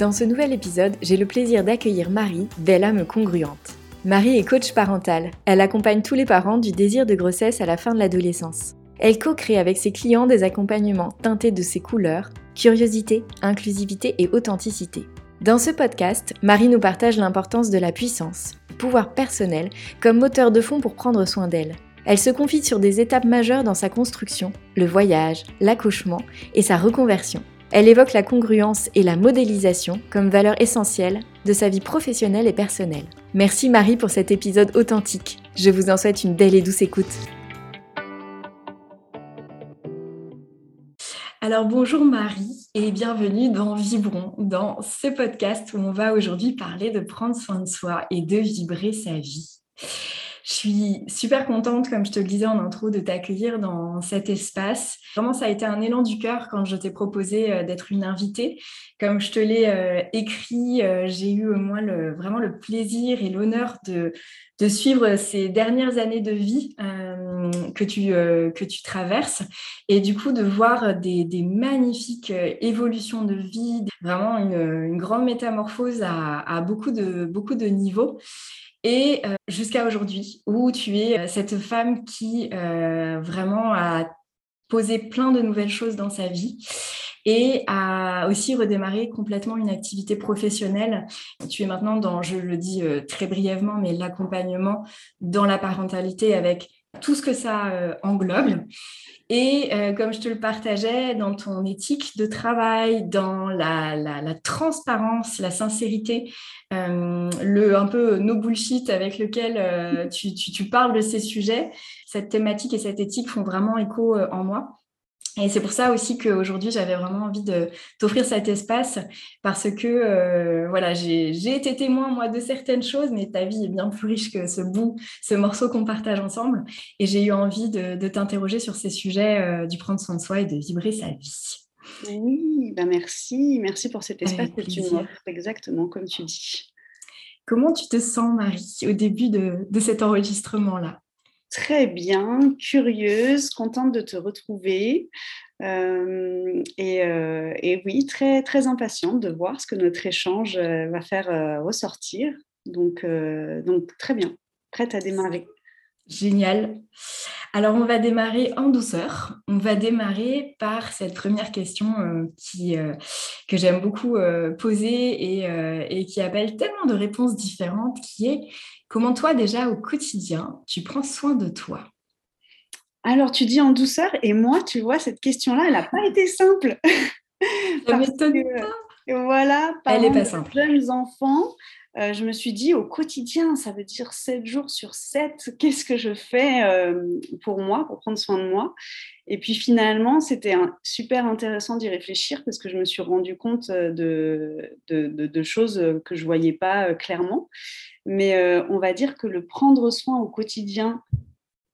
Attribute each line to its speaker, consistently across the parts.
Speaker 1: Dans ce nouvel épisode, j'ai le plaisir d'accueillir Marie, belle âme congruente. Marie est coach parental. Elle accompagne tous les parents du désir de grossesse à la fin de l'adolescence. Elle co-crée avec ses clients des accompagnements teintés de ses couleurs, curiosité, inclusivité et authenticité. Dans ce podcast, Marie nous partage l'importance de la puissance, pouvoir personnel, comme moteur de fond pour prendre soin d'elle. Elle se confie sur des étapes majeures dans sa construction, le voyage, l'accouchement et sa reconversion. Elle évoque la congruence et la modélisation comme valeurs essentielles de sa vie professionnelle et personnelle. Merci Marie pour cet épisode authentique. Je vous en souhaite une belle et douce écoute. Alors bonjour Marie et bienvenue dans Vibron, dans ce podcast où on va aujourd'hui parler de prendre soin de soi et de vibrer sa vie. Je suis super contente, comme je te le disais en intro, de t'accueillir dans cet espace. Vraiment, ça a été un élan du cœur quand je t'ai proposé euh, d'être une invitée. Comme je te l'ai euh, écrit, euh, j'ai eu au moins vraiment le plaisir et l'honneur de, suivre ces dernières années de vie que, tu, traverses et du coup de voir des, magnifiques évolutions de vie, vraiment une, grande métamorphose à, beaucoup de niveaux et euh, jusqu'à aujourd'hui, où tu es euh, cette femme qui euh, vraiment a posé plein de nouvelles choses dans sa vie et a aussi redémarré complètement une activité professionnelle. Tu es maintenant dans, je le dis très brièvement, mais l'accompagnement dans la parentalité avec tout ce que ça englobe. Et comme je te le partageais, dans ton éthique de travail, dans la, transparence, la sincérité, euh, le un peu no bullshit avec lequel euh, tu, tu, parles de ces sujets, cette thématique et cette éthique font vraiment écho en moi. Et c'est pour ça aussi qu'aujourd'hui, j'avais vraiment envie de t'offrir cet espace parce que euh, voilà, j'ai été témoin, moi, de certaines choses, mais ta vie est bien plus riche que ce bout, ce morceau qu'on partage ensemble. Et j'ai eu envie de, t'interroger sur ces sujets euh, du prendre soin de soi et de vibrer sa vie.
Speaker 2: Oui, ben merci. Merci pour cet espace que tu m'offres, exactement comme tu dis.
Speaker 1: Comment tu te sens, Marie, au début de, de cet enregistrement-là?
Speaker 2: Très bien, curieuse, contente de te retrouver. Euh, euh, et, oui, très, très impatiente de voir ce que notre échange euh, va faire ressortir. Donc, donc, très bien, prête à démarrer.
Speaker 1: Génial. Alors, on va démarrer en douceur. On va démarrer par cette première question qui, que j'aime beaucoup poser et, et, qui appelle tellement de réponses différentes, qui est Comment toi, déjà au quotidien, tu prends soin de toi?
Speaker 2: Alors, tu dis en douceur, et moi, tu vois, cette question-là, elle n'a pas été simple.
Speaker 1: Ça m'étonne pas.
Speaker 2: Voilà,
Speaker 1: par elle pas simple.
Speaker 2: Jeunes enfants, euh, je me suis dit au quotidien, ça veut dire 7 jours sur 7, qu'est-ce que je fais euh, pour moi, pour prendre soin de moi? Et puis finalement, c'était super intéressant d'y réfléchir parce que je me suis rendu compte euh, de, choses que je ne voyais pas clairement. Mais on va dire que le prendre soin au quotidien,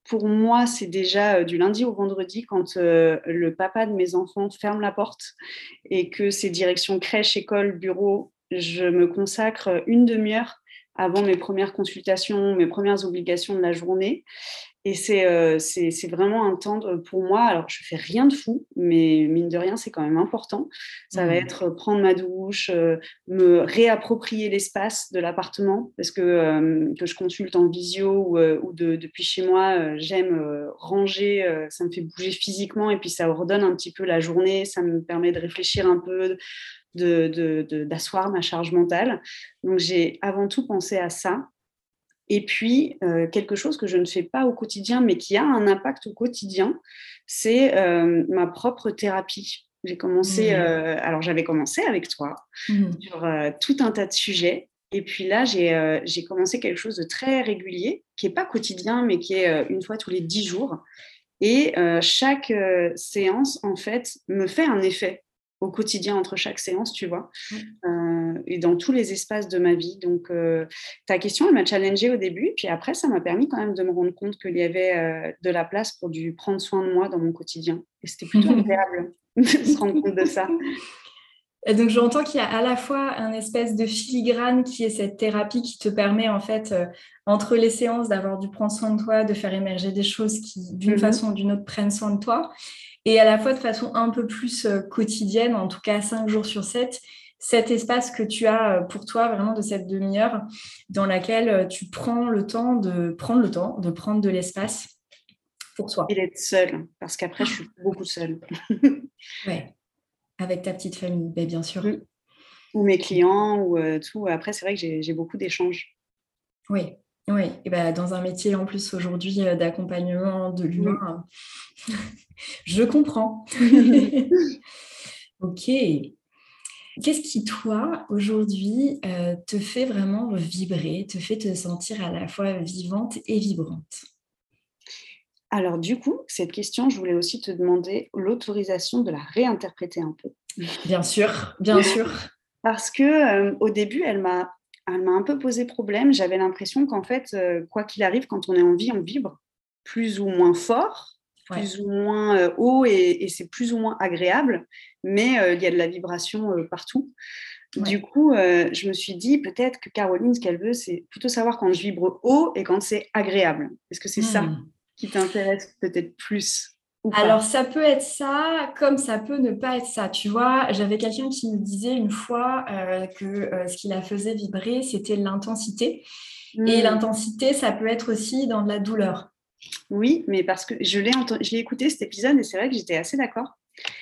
Speaker 2: pour moi, c'est déjà du lundi au vendredi quand le papa de mes enfants ferme la porte et que c'est direction crèche, école, bureau, je me consacre une demi-heure avant mes premières consultations, mes premières obligations de la journée. Et euh, c'est c'est vraiment un temps pour moi. Alors, je fais rien de fou, mais mine de rien, c'est quand même important. Ça va mmh. être prendre ma douche, euh, me réapproprier l'espace de l'appartement, parce que, euh, que je consulte en visio ou, ou de, depuis chez moi, j'aime ranger, ça me fait bouger physiquement et puis ça ordonne un petit peu la journée, ça me permet de réfléchir un peu, d'asseoir ma charge mentale. Donc j'ai avant tout pensé à ça. Et puis, euh, quelque chose que je ne fais pas au quotidien, mais qui a un impact au quotidien, c'est euh, ma propre thérapie. J'ai commencé, mmh. euh, alors j'avais commencé avec toi mmh. sur tout un tas de sujets. Et puis là, j'ai commencé quelque chose de très régulier, qui n'est pas quotidien, mais qui est une fois tous les dix jours. Et chaque séance, en fait, me fait un effet au quotidien entre chaque séance, tu vois, euh, et dans tous les espaces de ma vie. Donc, euh, ta question, elle m'a challengée au début, puis après, ça m'a permis quand même de me rendre compte qu'il y avait euh, de la place pour du prendre soin de moi dans mon quotidien. Et c'était plutôt agréable de se rendre compte de ça.
Speaker 1: Et donc, j'entends qu'il y a à la fois un espèce de filigrane qui est cette thérapie qui te permet, en fait, entre les séances, d'avoir du prendre soin de toi, de faire émerger des choses qui, d'une mm-hmm. façon ou d'une autre, prennent soin de toi et à la fois de façon un peu plus euh, quotidienne, en tout cas cinq jours sur sept, cet espace que tu as euh, pour toi vraiment de cette demi-heure dans laquelle euh, tu prends le temps de prendre le temps de prendre de l'espace pour toi.
Speaker 2: Et d'être seule, parce qu'après je suis beaucoup seule.
Speaker 1: ouais, avec ta petite famille, ben, bien sûr.
Speaker 2: Ou mes clients, ou tout. Après, c'est vrai que j'ai beaucoup d'échanges.
Speaker 1: Oui, oui, et ben, dans un métier en plus aujourd'hui euh, d'accompagnement de l'humain, je comprends. ok. Qu'est-ce qui, toi, aujourd'hui, euh, te fait vraiment vibrer, te fait te sentir à la fois vivante et vibrante?
Speaker 2: Alors, du coup, cette question, je voulais aussi te demander l'autorisation de la réinterpréter un peu.
Speaker 1: Bien sûr, bien sûr.
Speaker 2: Parce que euh, au début, elle m'a elle m'a un peu posé problème. J'avais l'impression qu'en fait, euh, quoi qu'il arrive, quand on est en vie, on vibre plus ou moins fort, plus ou moins euh, haut et, c'est plus ou moins agréable, mais euh, il y a de la vibration partout. Du coup, je me suis dit peut-être que Caroline, ce qu'elle veut, c'est plutôt savoir quand je vibre haut et quand c'est agréable. Est-ce que c'est ça hmm. qui t'intéresse peut-être plus?
Speaker 1: Alors, ça peut être ça, comme ça peut ne pas être ça. Tu vois, j'avais quelqu'un qui me disait une fois euh, que euh, ce qui la faisait vibrer, c'était l'intensité. Et hmm. l'intensité, ça peut être aussi dans de la douleur.
Speaker 2: Oui, mais parce que je l'ai, écouté cet épisode et c'est vrai que j'étais assez d'accord.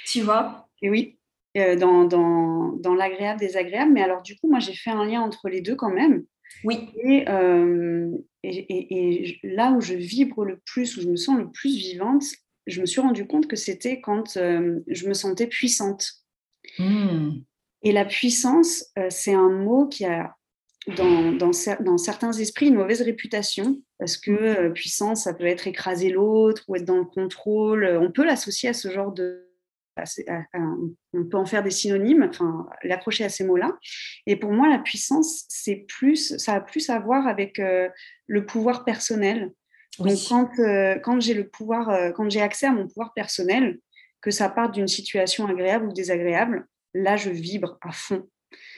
Speaker 1: Tu vois?
Speaker 2: Et oui, euh, dans, dans, dans l'agréable, désagréable. Mais alors, du coup, moi, j'ai fait un lien entre les deux quand même.
Speaker 1: Oui.
Speaker 2: Et, et, et, là où je vibre le plus, où je me sens le plus vivante, je me suis rendu compte que c'était quand euh, je me sentais puissante. Hmm. Et la puissance, euh, c'est un mot qui a dans, dans, dans, certains esprits une mauvaise réputation, parce que euh, puissance, ça peut être écraser l'autre ou être dans le contrôle. On peut l'associer à ce genre de... on peut en faire des synonymes, enfin l'accrocher à ces mots-là. Et pour moi, la puissance, c'est plus, ça a plus à voir avec le pouvoir personnel, donc, quand, euh, quand j'ai le pouvoir, euh, quand j'ai accès à mon pouvoir personnel, que ça parte d'une situation agréable ou désagréable, là, je vibre à fond.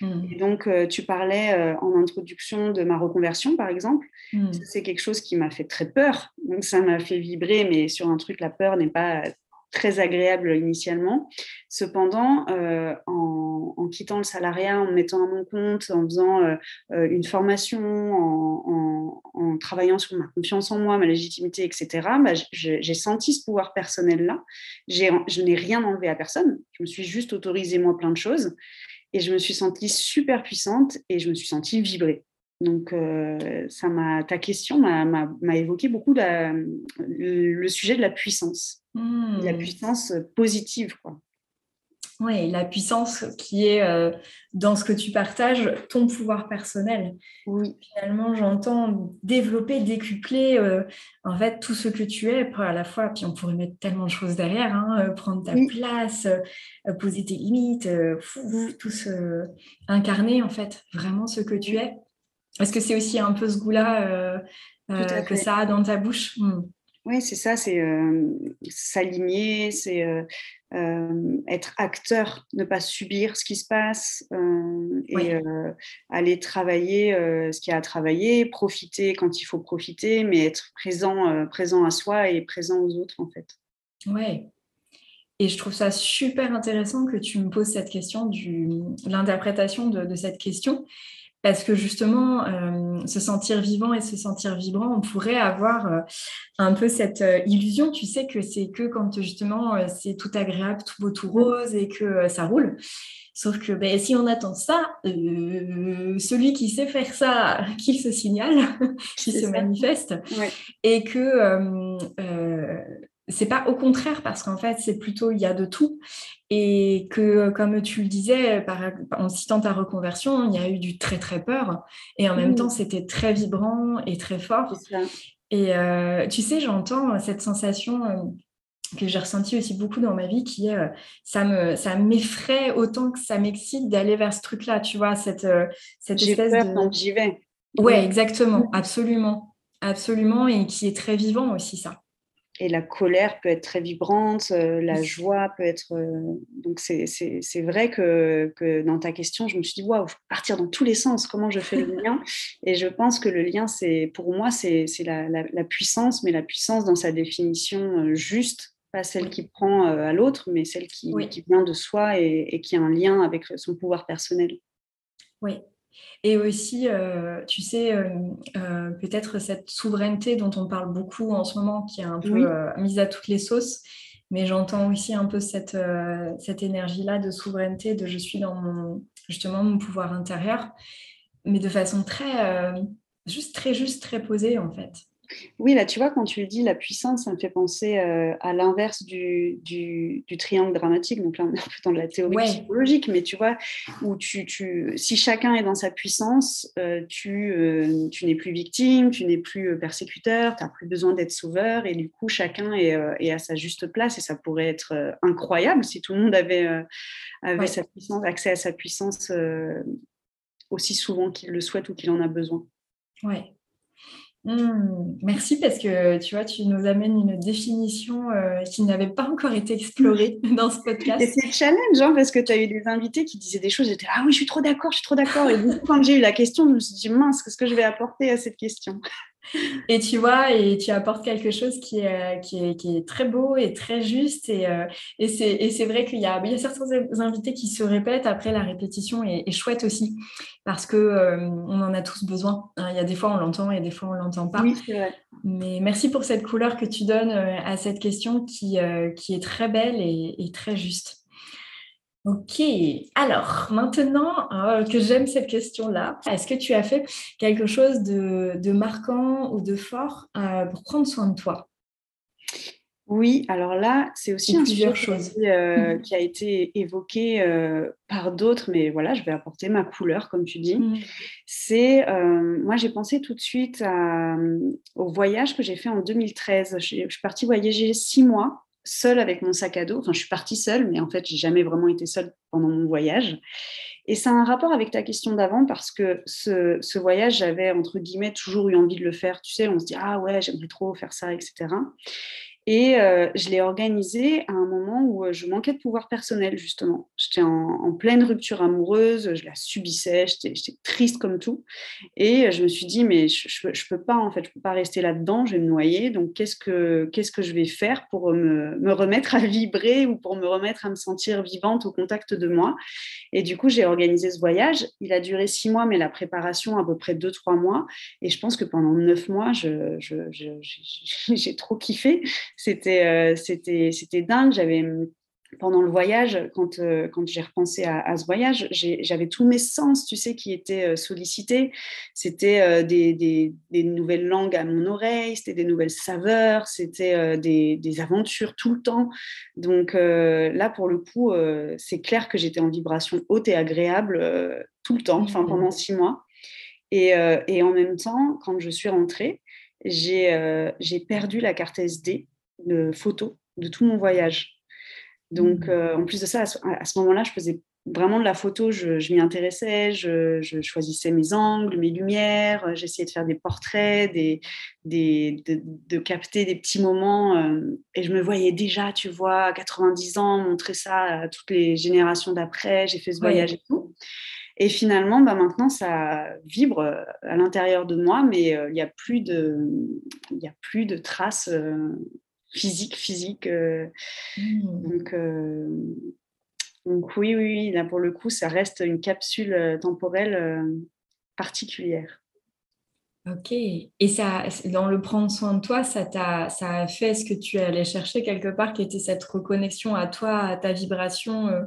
Speaker 2: Mmh. Et donc, euh, tu parlais en introduction de ma reconversion, par exemple. Mmh. C'est quelque chose qui m'a fait très peur. Donc, ça m'a fait vibrer, mais sur un truc, la peur n'est pas très agréable initialement. Cependant, euh, en, quittant le salariat, en me mettant à mon compte, en faisant euh, euh, une formation, en, travaillant sur ma confiance en moi, ma légitimité, etc., bah, j'ai senti ce pouvoir personnel-là. Je n'ai rien enlevé à personne. Je me suis juste autorisé moi plein de choses. Et je me suis sentie super puissante et je me suis sentie vibrer. Donc, ça m'a, ta question m'a évoqué beaucoup le sujet de la puissance. La mmh. puissance positive, quoi.
Speaker 1: Oui, la puissance qui est euh, dans ce que tu partages, ton pouvoir personnel.
Speaker 2: Oui.
Speaker 1: Finalement, j'entends développer, décupler euh, en fait tout ce que tu es à la fois. Puis on pourrait mettre tellement de choses derrière, hein, euh, prendre ta place, poser tes limites, tout ce incarner en fait vraiment ce que tu es. Est-ce que c'est aussi un peu ce goût-là que ça a dans ta bouche? Mmh.
Speaker 2: Oui, c'est ça, c'est euh, s'aligner, c'est euh, euh, être acteur, ne pas subir ce qui se passe et aller travailler ce qu'il y a à travailler, profiter quand il faut profiter, mais être présent, présent à soi et présent aux autres en fait.
Speaker 1: Oui. Et je trouve ça super intéressant que tu me poses cette question, du, l'interprétation de, de cette question, parce que justement, se sentir vivant et se sentir vibrant, on pourrait avoir un peu cette illusion, tu sais, que c'est que quand justement c'est tout agréable, tout beau, tout rose et que ça roule. Sauf que ben, si on attend ça, celui qui sait faire ça, qu'il se signale, qu'il se manifeste, et que c'est pas au contraire parce qu'en fait c'est plutôt il y a de tout. Et que comme tu le disais en citant ta reconversion il y a eu du très très peur. Et en même temps c'était très vibrant et très fort. Et euh, tu sais j'entends cette sensation euh, que j'ai ressentie aussi beaucoup dans ma vie qui est euh, ça me ça m'effraie autant que ça m'excite d'aller vers ce truc là tu vois cette cette espèce
Speaker 2: peur, de j'y vais.
Speaker 1: Ouais exactement. Absolument. Absolument. Et qui est très vivant aussi ça
Speaker 2: et la colère peut être très vibrante, euh, la joie peut être. Euh, donc, c'est vrai que, que, dans ta question, je me suis dit, waouh, je peux partir dans tous les sens, comment je fais le lien? Et je pense que le lien, c'est pour moi, c'est la, la, puissance, mais la puissance dans sa définition euh, juste, pas celle qui prend à l'autre, mais celle qui, qui, vient de soi et, et, qui a un lien avec son pouvoir personnel.
Speaker 1: Oui, et aussi, euh, tu sais, euh, euh, peut-être cette souveraineté dont on parle beaucoup en ce moment, qui est un peu mise à toutes les sauces. Mais j'entends aussi un peu cette, cette énergie-là de souveraineté, de je suis dans mon, justement mon pouvoir intérieur, mais de façon très, juste très juste, très posée en fait.
Speaker 2: Oui, là, tu vois, quand tu dis la puissance, ça me fait penser euh, à l'inverse du, triangle dramatique. Donc là, on est un peu dans la théorie psychologique, mais tu vois, où tu, si chacun est dans sa puissance, euh, euh, tu, n'es plus victime, tu n'es plus persécuteur, tu n'as plus besoin d'être sauveur, et du coup, chacun est, à sa juste place, et ça pourrait être incroyable si tout le monde avait, avait sa puissance, accès à sa puissance aussi souvent qu'il le souhaite ou qu'il en a besoin.
Speaker 1: Ouais, Hmm, merci parce que tu vois, tu nous amènes une définition euh, qui n'avait pas encore été explorée dans ce podcast.
Speaker 2: Et c'est challenge hein, parce que tu as eu des invités qui disaient des choses, j'étais ah oui, je suis trop d'accord, je suis trop d'accord. Et quand j'ai eu la question, je me suis dit mince, qu'est-ce que je vais apporter à cette question?
Speaker 1: et tu vois, et tu apportes quelque chose qui est, qui est, qui est très beau et très juste. Et, euh, et c'est vrai qu'il y a, il y a certains invités qui se répètent. Après, la répétition est, chouette aussi parce qu'on euh, on en a tous besoin. Hein. Il y a des fois, on l'entend et des fois, on ne l'entend pas.
Speaker 2: Oui, c'est vrai.
Speaker 1: Mais merci pour cette couleur que tu donnes euh, à cette question qui, qui est très belle et, et très juste. Ok, alors maintenant euh, que j'aime cette question-là, est-ce que tu as fait quelque chose de, marquant ou de fort euh, pour prendre soin de toi?
Speaker 2: Oui, alors là, c'est aussi un sujet euh, qui a été évoqué par d'autres, mais voilà, je vais apporter ma couleur, comme tu dis. Mm. C'est, moi, j'ai pensé tout de suite au voyage que j'ai fait en 2013. Je, je suis partie voyager six mois seule avec mon sac à dos. Enfin, je suis partie seule, mais en fait, j'ai jamais vraiment été seule pendant mon voyage. Et ça a un rapport avec ta question d'avant parce que ce, ce voyage, j'avais entre guillemets toujours eu envie de le faire. Tu sais, on se dit ah ouais, j'aimerais trop faire ça, etc. Et euh, je l'ai organisé à un moment où euh, je manquais de pouvoir personnel, justement. J'étais en, pleine rupture amoureuse, je la subissais, j'étais triste comme tout. Et je me suis dit, mais je ne peux pas, en fait, je peux pas rester là-dedans, je vais me noyer. Donc, qu'est-ce que, que je vais faire pour me, me, remettre à vibrer ou pour me remettre à me sentir vivante au contact de moi? Et du coup, j'ai organisé ce voyage. Il a duré six mois, mais la préparation à peu près deux, trois mois. Et je pense que pendant neuf mois, j'ai je, je, trop kiffé c'était, euh, c'était, c'était dingue. J'avais pendant le voyage, quand, euh, quand j'ai repensé à, ce voyage, j'avais tous mes sens, tu sais, qui étaient euh, sollicités. C'était des, des, nouvelles langues à mon oreille, c'était des nouvelles saveurs, c'était des, des, aventures tout le temps. Donc là, pour le coup, c'est clair que j'étais en vibration haute et agréable tout le temps, enfin mmh. pendant six mois. Et, et, en même temps, quand je suis rentrée, j'ai perdu la carte SD de photos de tout mon voyage. Donc, mmh. euh, en plus de ça, à ce, moment-là, je faisais vraiment de la photo, je, m'y intéressais, je, choisissais mes angles, mes lumières, euh, j'essayais de faire des portraits, des, des, de, capter des petits moments. Euh, et je me voyais déjà, tu vois, à 90 ans, montrer ça à toutes les générations d'après. J'ai fait ce voyage et tout. Et finalement, bah maintenant, ça vibre à l'intérieur de moi, mais il n'y a, plus de, a plus de traces physique, physique. Euh, mmh. donc, euh, donc, oui, oui, là pour le coup, ça reste une capsule euh, temporelle particulière.
Speaker 1: Ok. Et ça, dans le prendre soin de toi, ça, t'a, ça a fait ce que tu allais chercher quelque part, qui était cette reconnexion à toi, à ta vibration, euh,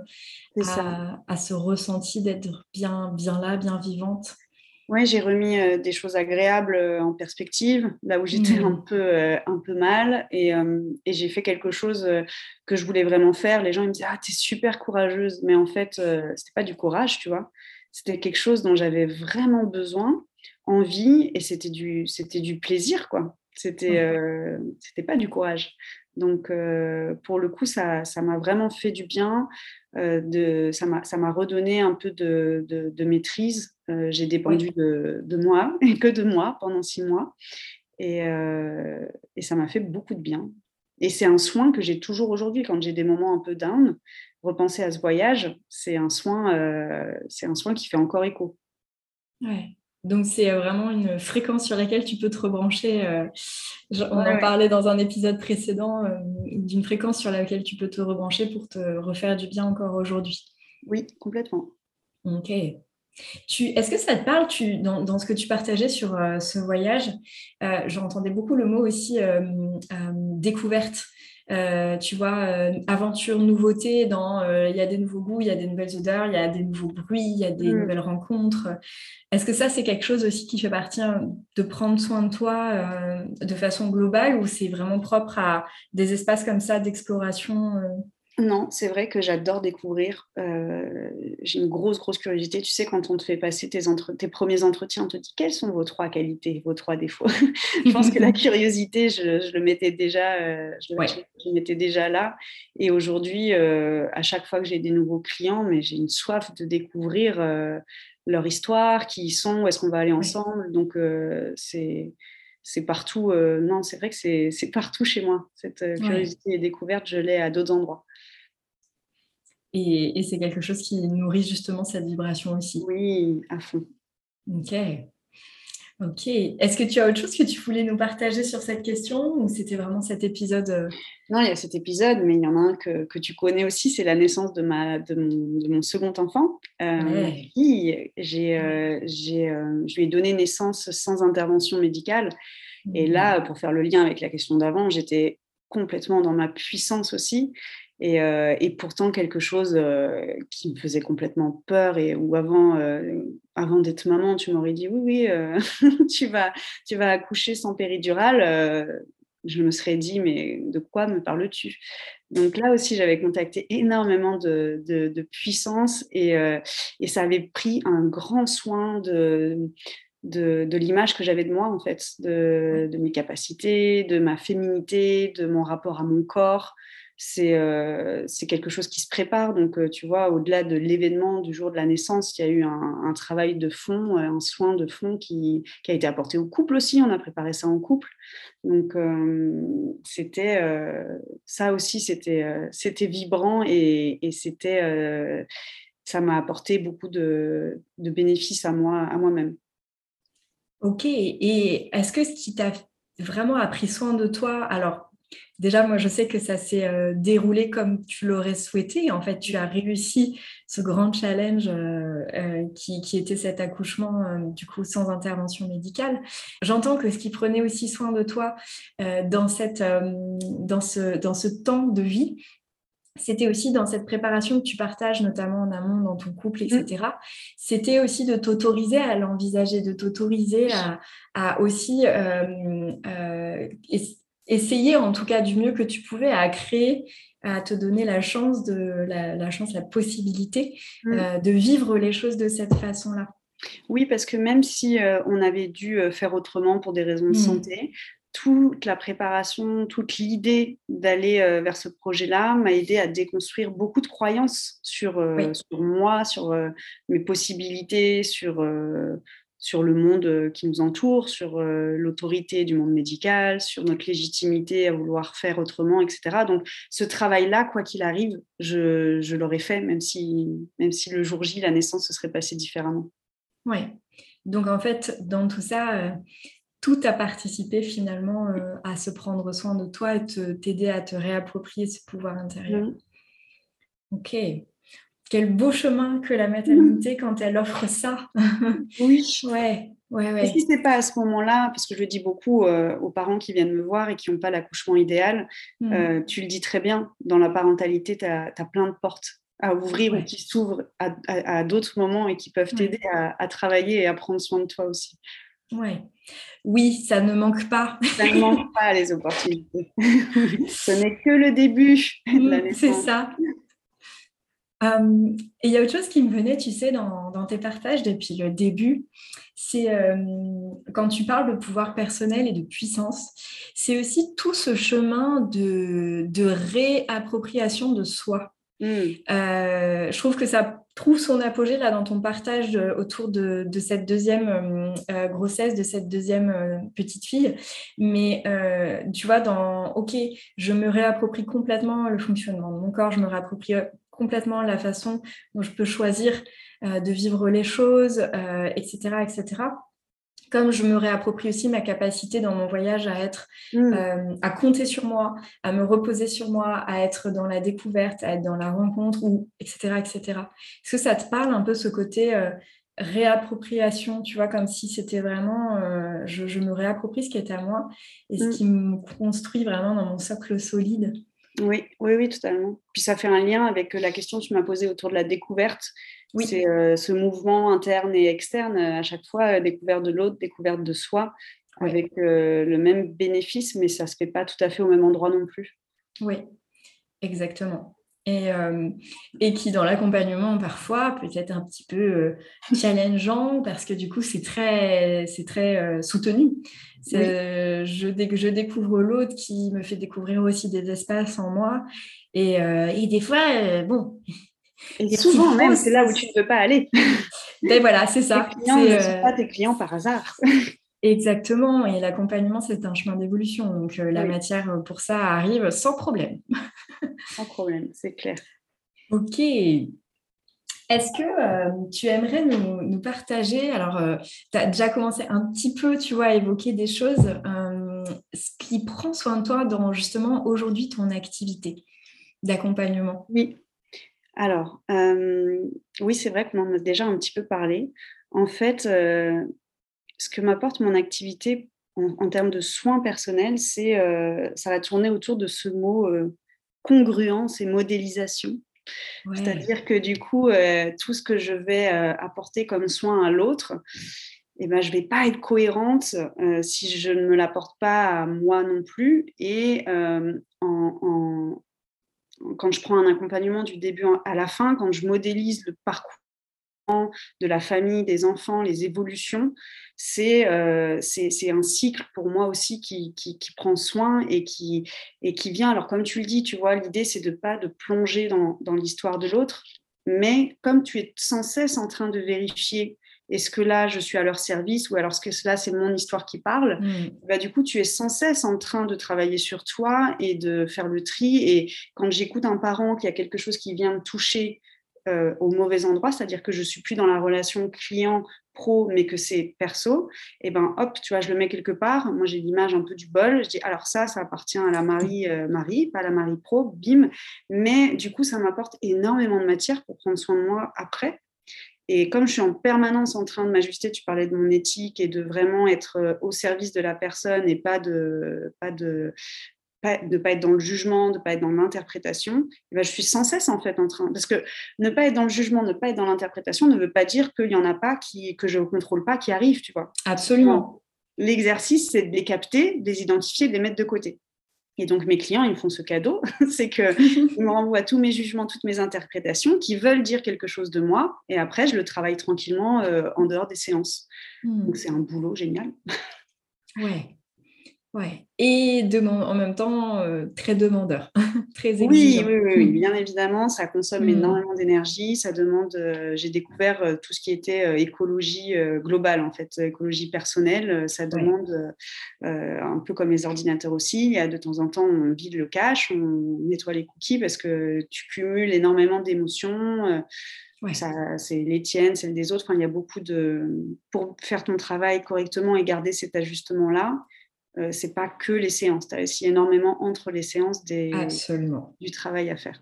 Speaker 1: à, à, ce ressenti d'être bien, bien là, bien vivante?
Speaker 2: Oui, j'ai remis euh, des choses agréables euh, en perspective, là où j'étais un, mmh. peu, un peu mal. Et, et j'ai fait quelque chose que je voulais vraiment faire. Les gens ils me disaient Ah, t'es super courageuse. Mais en fait, c'était pas du courage, tu vois. C'était quelque chose dont j'avais vraiment besoin envie et c'était du, c'était du plaisir, quoi. C'était, euh, c'était pas du courage. Donc, euh, pour le coup, ça, ça m'a vraiment fait du bien. Euh, de, ça, m'a, redonné un peu de, de, maîtrise. j'ai dépendu de, de, moi et que de moi pendant six mois. Et, et ça m'a fait beaucoup de bien. Et c'est un soin que j'ai toujours aujourd'hui quand j'ai des moments un peu down. Repenser à ce voyage, c'est un soin, c'est un soin qui fait encore écho.
Speaker 1: Ouais. Donc, c'est euh, vraiment une fréquence sur laquelle tu peux te rebrancher. Euh, on en parlait dans un épisode précédent euh, d'une fréquence sur laquelle tu peux te rebrancher pour te refaire du bien encore aujourd'hui.
Speaker 2: Oui, complètement.
Speaker 1: Ok. Est-ce que ça te parle tu, dans, ce que tu partageais sur ce voyage J'entendais beaucoup le mot aussi découverte. Euh, tu vois, euh, aventure, nouveauté, dans euh, il y a des nouveaux goûts, il y a des nouvelles odeurs, il y a des nouveaux bruits, il y a des mm. nouvelles rencontres. Est-ce que ça, c'est quelque chose aussi qui fait partie hein, de prendre soin de toi de façon globale ou c'est vraiment propre à des espaces comme ça d'exploration
Speaker 2: non, c'est vrai que j'adore découvrir. Euh, j'ai une grosse, grosse curiosité. Tu sais, quand on te fait passer tes, premiers entretiens, on te dit quelles sont vos trois qualités, vos trois défauts? je pense que la curiosité, je, le mettais déjà, euh, je, mettais déjà là. Et aujourd'hui, euh, à chaque fois que j'ai des nouveaux clients, mais j'ai une soif de découvrir leur histoire, qui ils sont, où est-ce qu'on va aller ensemble. Donc, c'est c'est partout. non, c'est vrai que c'est partout chez moi. Cette curiosité et découverte, je l'ai à d'autres endroits.
Speaker 1: Et, c'est quelque chose qui nourrit justement cette vibration aussi.
Speaker 2: Oui, à fond.
Speaker 1: Ok. Ok. Est-ce que tu as autre chose que tu voulais nous partager sur cette question ou c'était vraiment cet épisode euh?
Speaker 2: Non, il y a cet épisode, mais il y en a un que, que tu connais aussi, c'est la naissance de, ma, de, mon, second enfant. Euh, j'ai, euh, j'ai, euh, je lui ai donné naissance sans intervention médicale. Et là, mmh. pour faire le lien avec la question d'avant, j'étais complètement dans ma puissance aussi. Euh, et, pourtant quelque chose euh, qui me faisait complètement peur et où avant, euh, avant d'être maman, tu m'aurais dit oui, oui, tu, vas, tu vas accoucher sans péridurale. je me serais dit, mais de quoi me parles-tu? Donc là aussi, j'avais contacté énormément de, de, puissance et, et, ça avait pris un grand soin de, de, de l'image que j'avais de moi, en fait, de, de, mes capacités, de ma féminité, de mon rapport à mon corps c'est c'est quelque chose qui se prépare. Donc, tu vois, au-delà de l'événement du jour de la naissance, il y a eu un, travail de fond, un soin de fond qui, a été apporté au couple aussi. On a préparé ça en couple. Donc, c'était ça aussi, c'était c'était vibrant et, c'était ça m'a apporté beaucoup de, de, bénéfices à moi à moi-même.
Speaker 1: Ok. Et est-ce que ce qui t'a vraiment appris soin de toi, alors Déjà, moi, je sais que ça s'est euh, déroulé comme tu l'aurais souhaité. En fait, tu as réussi ce grand challenge euh, euh, qui, était cet accouchement, du coup, sans intervention médicale. J'entends que ce qui prenait aussi soin de toi dans, cette, dans, ce, dans ce temps de vie, c'était aussi dans cette préparation que tu partages, notamment en amont dans ton couple, etc. Mmh. C'était aussi de t'autoriser à l'envisager, de t'autoriser à, à, aussi essayer en tout cas du mieux que tu pouvais à créer, à te donner la chance, de, la, chance, la possibilité mm. euh, de vivre les choses de cette façon-là.
Speaker 2: Oui, parce que même si euh, on avait dû euh, faire autrement pour des raisons de mm. santé, toute la préparation, toute l'idée d'aller vers ce projet-là m'a aidé à déconstruire beaucoup de croyances sur, sur moi, sur mes possibilités, sur sur le monde euh, qui nous entoure, sur euh, l'autorité du monde médical, sur notre légitimité à vouloir faire autrement, etc. Donc ce travail-là, quoi qu'il arrive, je, l'aurais fait, même si, même si le jour J, la naissance se serait passée différemment.
Speaker 1: Oui. Donc en fait, dans tout ça, euh, tout a participé finalement à se prendre soin de toi et t'aider à te réapproprier ce pouvoir intérieur. Mmh. Ok. Quel beau chemin que la maternité quand elle offre ça.
Speaker 2: oui.
Speaker 1: Ouais. Ouais,
Speaker 2: ouais. Et si c'est pas à ce moment-là, parce que je le dis beaucoup euh, aux parents qui viennent me voir et qui n'ont pas l'accouchement idéal, hmm. euh, tu le dis très bien, dans la parentalité, tu as, plein de portes à ouvrir ou qui s'ouvrent à, d'autres moments et qui peuvent t'aider à, travailler et à prendre soin de toi aussi.
Speaker 1: Ouais. Oui, ça ne manque pas.
Speaker 2: Ça ne manque pas les opportunités. Ce n'est que le début de la
Speaker 1: hmm, C'est ça. Euh, et il y a autre chose qui me venait, tu sais, dans, tes partages depuis le début, c'est euh, quand tu parles de pouvoir personnel et de puissance, c'est aussi tout ce chemin de, réappropriation de soi. Hmm. Euh, je trouve que ça trouve son apogée là dans ton partage autour de, cette deuxième grossesse, de cette deuxième petite fille. Mais tu vois, dans OK, je me réapproprie complètement le fonctionnement de mon corps, je me réapproprie complètement la façon dont je peux choisir euh, de vivre les choses, etc., euh, etc. Comme je me réapproprie aussi ma capacité dans mon voyage à être, mm. euh, à compter sur moi, à me reposer sur moi, à être dans la découverte, à être dans la rencontre, ou etc., etc. Est-ce que ça te parle un peu ce côté réappropriation, tu vois, comme si c'était vraiment, je, me réapproprie ce qui était à moi et ce mm. qui me construit vraiment dans mon socle solide?
Speaker 2: Oui, oui, oui, totalement. Puis ça fait un lien avec euh, la question que tu m'as posée autour de la découverte. Oui. C'est euh, ce mouvement interne et externe, euh, à chaque fois, découverte de l'autre, découverte de soi, avec le même bénéfice, mais ça ne se fait pas tout à fait au même endroit non plus.
Speaker 1: Oui, exactement. Et, et, qui dans l'accompagnement parfois peut être un petit peu challengeant parce que du coup c'est très, c'est très soutenu. Je, je, découvre l'autre qui me fait découvrir aussi des espaces en moi. Et, euh, et des fois, euh, bon.
Speaker 2: Et souvent même, c'est là où tu ne veux pas aller.
Speaker 1: Ben voilà, c'est ça.
Speaker 2: Tes clients ne sont euh, pas tes clients par hasard.
Speaker 1: Exactement, et l'accompagnement, c'est un chemin d'évolution. Donc, la matière pour ça arrive sans problème.
Speaker 2: sans problème, c'est clair.
Speaker 1: Ok, est-ce que euh, tu aimerais nous, partager, alors euh, tu as déjà commencé un petit peu, tu vois, à évoquer des choses, euh, ce qui prend soin de toi dans justement aujourd'hui ton activité d'accompagnement?
Speaker 2: Oui. Alors, oui, c'est vrai qu'on en a déjà un petit peu parlé. En fait, ce que m'apporte mon activité en, en, termes de soins personnels, c'est ça va tourner autour de ce mot congruence et modélisation. C'est-à-dire que du coup, euh, tout ce que je vais euh, apporter comme soin à l'autre, eh ben, je ne vais pas être cohérente euh, si je ne me l'apporte pas à moi non plus. Et quand je prends un accompagnement du début à la fin, quand je modélise le parcours de la famille, des enfants, les évolutions, c'est euh, un cycle pour moi aussi qui, qui, prend soin et qui, et qui vient. Alors comme tu le dis, tu vois, l'idée c'est de pas de plonger dans, dans l'histoire de l'autre, mais comme tu es sans cesse en train de vérifier est-ce que là je suis à leur service ou alors est-ce que là c'est mon histoire qui parle, mmh. bah, du coup tu es sans cesse en train de travailler sur toi et de faire le tri. Et quand j'écoute un parent qui a quelque chose qui vient me toucher euh, au mauvais endroit, c'est-à-dire que je suis plus dans la relation client pro, mais que c'est perso, et eh ben hop, tu vois, je le mets quelque part. Moi, j'ai l'image un peu du bol. Je dis alors ça, ça appartient à la Marie euh, Marie, pas la Marie pro, bim. Mais du coup, ça m'apporte énormément de matière pour prendre soin de moi après. Et comme je suis en permanence en train de m'ajuster, tu parlais de mon éthique et de vraiment être euh, au service de la personne et pas de, pas de, de ne pas être dans le jugement, de ne pas être dans l'interprétation, eh ben, je suis sans cesse en fait en train. Parce que ne pas être dans le jugement, ne pas être dans l'interprétation ne veut pas dire qu'il n'y en a pas qui, que je ne contrôle pas qui arrivent, tu vois.
Speaker 1: Absolument.
Speaker 2: L'exercice, c'est de les capter, de les identifier, de les mettre de côté. Et donc mes clients, ils me font ce cadeau, c'est qu'ils me renvoient tous mes jugements, toutes mes interprétations, qui veulent dire quelque chose de moi, et après, je le travaille tranquillement euh, en dehors des séances. Hmm. Donc c'est un boulot génial.
Speaker 1: Ouais. Ouais. Et en même temps, euh, très demandeur, très
Speaker 2: exigeant. Oui, oui, oui, bien évidemment, ça consomme mmh. énormément d'énergie. Ça demande. Euh, j'ai découvert euh, tout ce qui était écologie globale, en fait, écologie personnelle. Ça demande un peu comme les ordinateurs aussi. Il y a de temps en temps, on vide le cache, on nettoie les cookies parce que tu cumules énormément d'émotions. C'est les tiennes, celles des autres. Enfin, il y a beaucoup de. Pour faire ton travail correctement et garder cet ajustement-là, euh, c'est pas que les séances. Tu as aussi énormément entre les séances des, du travail à faire.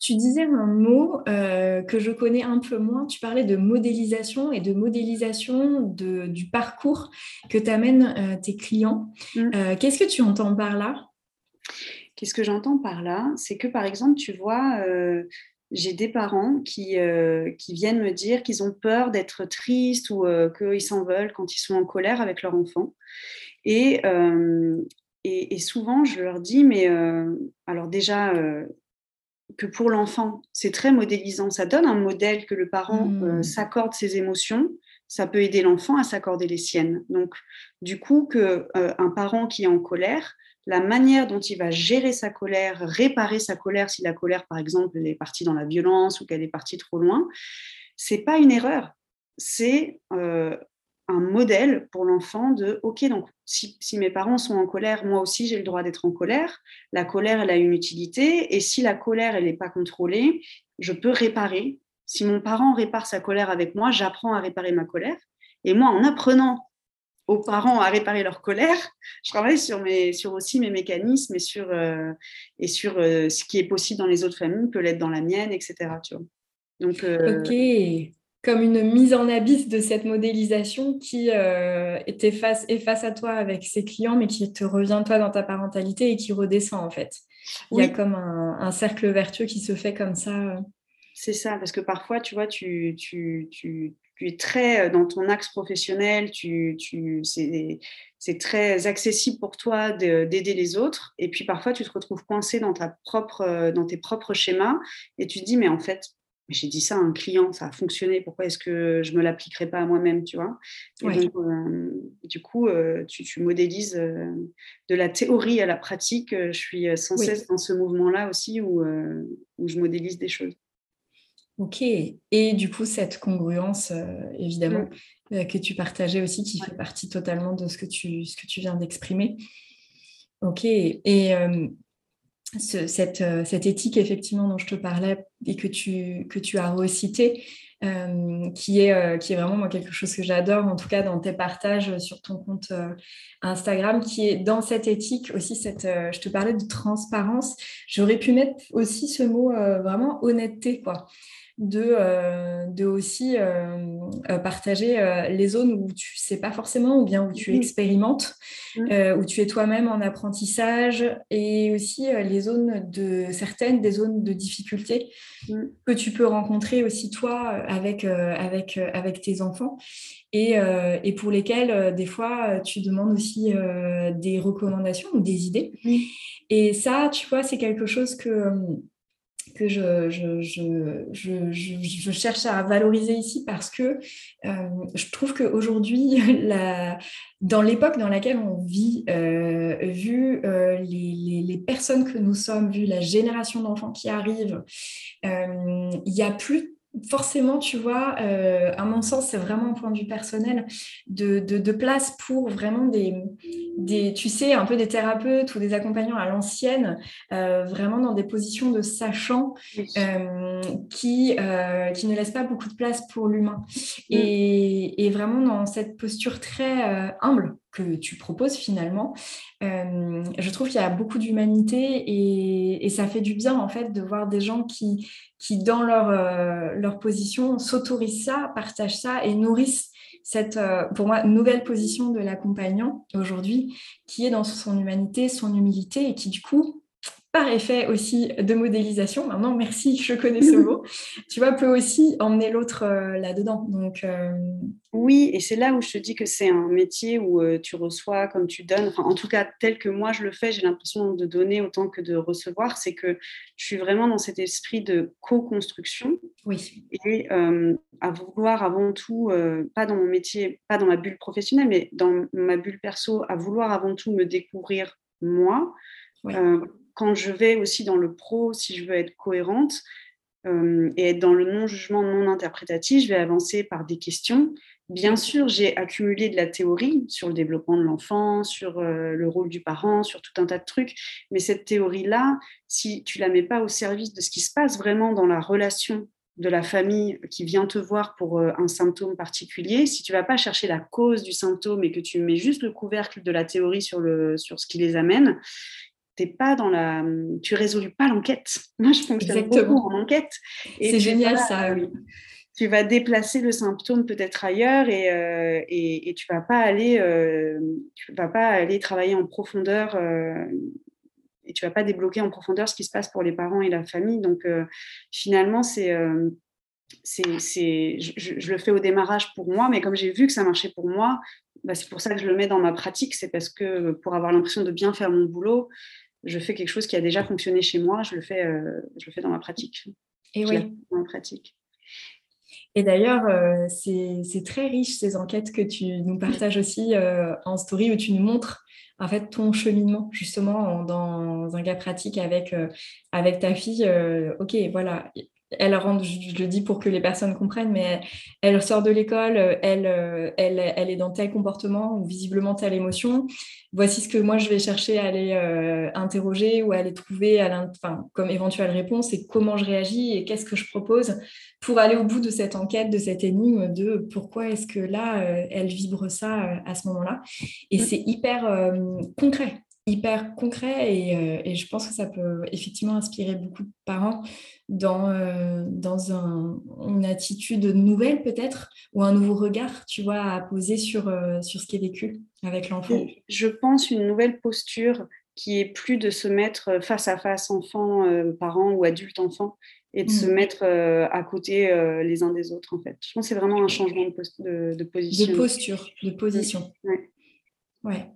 Speaker 1: Tu disais un mot euh, que je connais un peu moins. Tu parlais de modélisation et de modélisation de, du parcours que t'amènent euh, tes clients. Mm. Euh, qu'est-ce que tu entends par là?
Speaker 2: Qu'est-ce que j'entends par là? C'est que, par exemple, tu vois, j'ai des parents qui, qui viennent me dire qu'ils ont peur d'être tristes ou qu'ils s'en veulent quand ils sont en colère avec leur enfant. Et, et, et, souvent, je leur dis, mais alors déjà, que pour l'enfant, c'est très modélisant. Ça donne un modèle que le parent euh, mmh. s'accorde ses émotions. Ça peut aider l'enfant à s'accorder les siennes. Donc, du coup, que euh, un parent qui est en colère, la manière dont il va gérer sa colère, réparer sa colère, si la colère, par exemple, est partie dans la violence ou qu'elle est partie trop loin, c'est pas une erreur. C'est euh, un modèle pour l'enfant de OK, donc si, mes parents sont en colère, moi aussi j'ai le droit d'être en colère. La colère, elle a une utilité. Et si la colère, elle n'est pas contrôlée, je peux réparer. Si mon parent répare sa colère avec moi, j'apprends à réparer ma colère. Et moi, en apprenant aux parents à réparer leur colère, je travaille sur, mes, sur aussi mes mécanismes et sur, euh, et sur euh, ce qui est possible dans les autres familles, peut l'être dans la mienne, etc. Tu vois.
Speaker 1: Donc, euh, ok comme une mise en abysse de cette modélisation qui euh, est, face, face à toi avec ses clients, mais qui te revient toi dans ta parentalité et qui redescend en fait. Il y a comme un, cercle vertueux qui se fait comme ça.
Speaker 2: C'est ça, parce que parfois, tu vois, tu, tu, tu, es très euh, dans ton axe professionnel, tu, tu, c'est très accessible pour toi d'aider les autres. Et puis parfois, tu te retrouves coincé dans, ta propre, euh, dans tes propres schémas et tu te dis, mais en fait, j'ai dit ça à un client, ça a fonctionné, pourquoi est-ce que je ne me l'appliquerai pas à moi-même, tu vois? Euh, Du coup, euh, tu, modélises euh, de la théorie à la pratique. Je suis sans cesse dans ce mouvement-là aussi où, où je modélise des choses.
Speaker 1: Ok. Et du coup, cette congruence, évidemment, mm. que tu partageais aussi, qui fait partie totalement de ce que tu, ce que tu viens d'exprimer. Ok. Et cette, euh, cette, éthique effectivement dont je te parlais et que tu, que tu as recité, euh, qui, est, euh, qui est vraiment moi, quelque chose que j'adore, en tout cas dans tes partages sur ton compte Instagram, qui est dans cette éthique aussi, cette, je te parlais de transparence, j'aurais pu mettre aussi ce mot vraiment honnêteté, quoi de, euh, de aussi euh, euh, partager les zones où tu sais pas forcément ou bien où tu expérimentes, où tu es toi-même en apprentissage et aussi les zones de certaines des zones de difficulté que tu peux rencontrer aussi toi avec, avec, avec tes enfants et, et pour lesquels des fois tu demandes aussi des recommandations ou des idées. Et ça, tu vois, c'est quelque chose que que je, je, cherche à valoriser ici parce que euh, je trouve qu'aujourd'hui, dans l'époque dans laquelle on vit, euh, vu euh, les, personnes que nous sommes, vu la génération d'enfants qui arrivent, il n'y a plus forcément, tu vois, à mon sens, c'est vraiment un point de vue personnel, de, place pour vraiment des, des, tu sais, un peu des thérapeutes ou des accompagnants à l'ancienne, euh, vraiment dans des positions de sachant euh, qui, qui ne laissent pas beaucoup de place pour l'humain. Mm. Et, et, vraiment dans cette posture très humble que tu proposes finalement, je trouve qu'il y a beaucoup d'humanité et, et, ça fait du bien en fait de voir des gens qui, qui dans leur, euh, leur position, s'autorisent ça, partagent ça et nourrissent cette, euh, pour moi, nouvelle position de l'accompagnant aujourd'hui, qui est dans son humanité, son humilité et qui, du coup, par effet aussi de modélisation, maintenant merci, je connais ce mot, tu vois, peut aussi emmener l'autre euh, là-dedans. Donc, euh,
Speaker 2: Oui, et c'est là où je te dis que c'est un métier où euh, tu reçois comme tu donnes. Enfin, en tout cas, tel que moi je le fais, j'ai l'impression de donner autant que de recevoir. C'est que je suis vraiment dans cet esprit de co-construction.
Speaker 1: Oui.
Speaker 2: Et à vouloir avant tout, pas dans mon métier, pas dans ma bulle professionnelle, mais dans ma bulle perso, à vouloir avant tout me découvrir moi. Oui quand je vais aussi dans le pro, si je veux être cohérente euh, et être dans le non-jugement non interprétatif, je vais avancer par des questions. Bien sûr, j'ai accumulé de la théorie sur le développement de l'enfant, sur euh, le rôle du parent, sur tout un tas de trucs. Mais cette théorie-là, si tu la mets pas au service de ce qui se passe vraiment dans la relation de la famille qui vient te voir pour euh, un symptôme particulier, si tu vas pas chercher la cause du symptôme et que tu mets juste le couvercle de la théorie sur, le, sur ce qui les amène, t'es pas dans la, tu résolus pas l'enquête. Moi, je fonctionne beaucoup en enquête.
Speaker 1: C'est génial ça, oui.
Speaker 2: Tu vas déplacer le symptôme peut-être ailleurs et, et, et, tu vas pas aller, tu vas pas aller travailler en profondeur et tu vas pas débloquer en profondeur ce qui se passe pour les parents et la famille. Donc finalement, c'est c'est, je, le fais au démarrage pour moi, mais comme j'ai vu que ça marchait pour moi, bah, c'est pour ça que je le mets dans ma pratique. C'est parce que pour avoir l'impression de bien faire mon boulot, je fais quelque chose qui a déjà fonctionné chez moi, je le fais, euh, je le fais dans ma pratique.
Speaker 1: Et oui.
Speaker 2: Dans ma pratique.
Speaker 1: Et d'ailleurs, euh, c'est très riche ces enquêtes que tu nous partages aussi euh, en story où tu nous montres en fait ton cheminement justement dans un cas pratique avec, avec ta fille. ok, voilà, elle rentre, je, le dis pour que les personnes comprennent, mais elle, sort de l'école, elle, elle, elle, est dans tel comportement ou visiblement telle émotion. Voici ce que moi je vais chercher à aller euh, interroger ou à aller trouver à enfin, comme éventuelle réponse et comment je réagis et qu'est-ce que je propose pour aller au bout de cette enquête, de cette énigme de pourquoi est-ce que là, euh, elle vibre ça euh, à ce moment-là. Et mm. c'est hyper concret hyper concret et, et, je pense que ça peut effectivement inspirer beaucoup de parents dans, euh, dans un, une attitude nouvelle peut-être ou un nouveau regard, tu vois, à poser sur, euh, sur ce qui est vécu avec l'enfant
Speaker 2: Je pense une nouvelle posture qui est plus de se mettre face à face enfant, euh, parent ou adulte enfant et de se mmh. mettre à côté les uns des autres en fait. Je pense que c'est vraiment un changement de, de, position.
Speaker 1: De posture, de position. Ouais. ouais.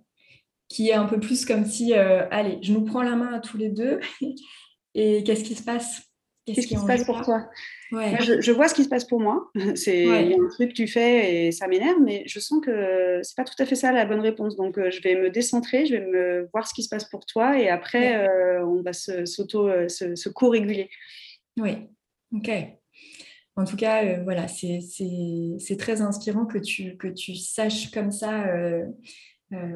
Speaker 1: Qui est un peu plus comme si, allez, je nous prends la main à tous les deux et qu'est-ce qui se passe?
Speaker 2: Qu'est-ce qui se passe pour toi? Je, vois ce qui se passe pour moi. C'est un truc que tu fais et ça m'énerve, mais je sens que c'est pas tout à fait ça la bonne réponse. Donc, euh, je vais me décentrer, je vais me voir ce qui se passe pour toi et après, euh, on va s'auto, euh, se, se, co-réguler.
Speaker 1: Oui, ok. En tout cas, voilà, c'est très inspirant que tu, que tu saches comme ça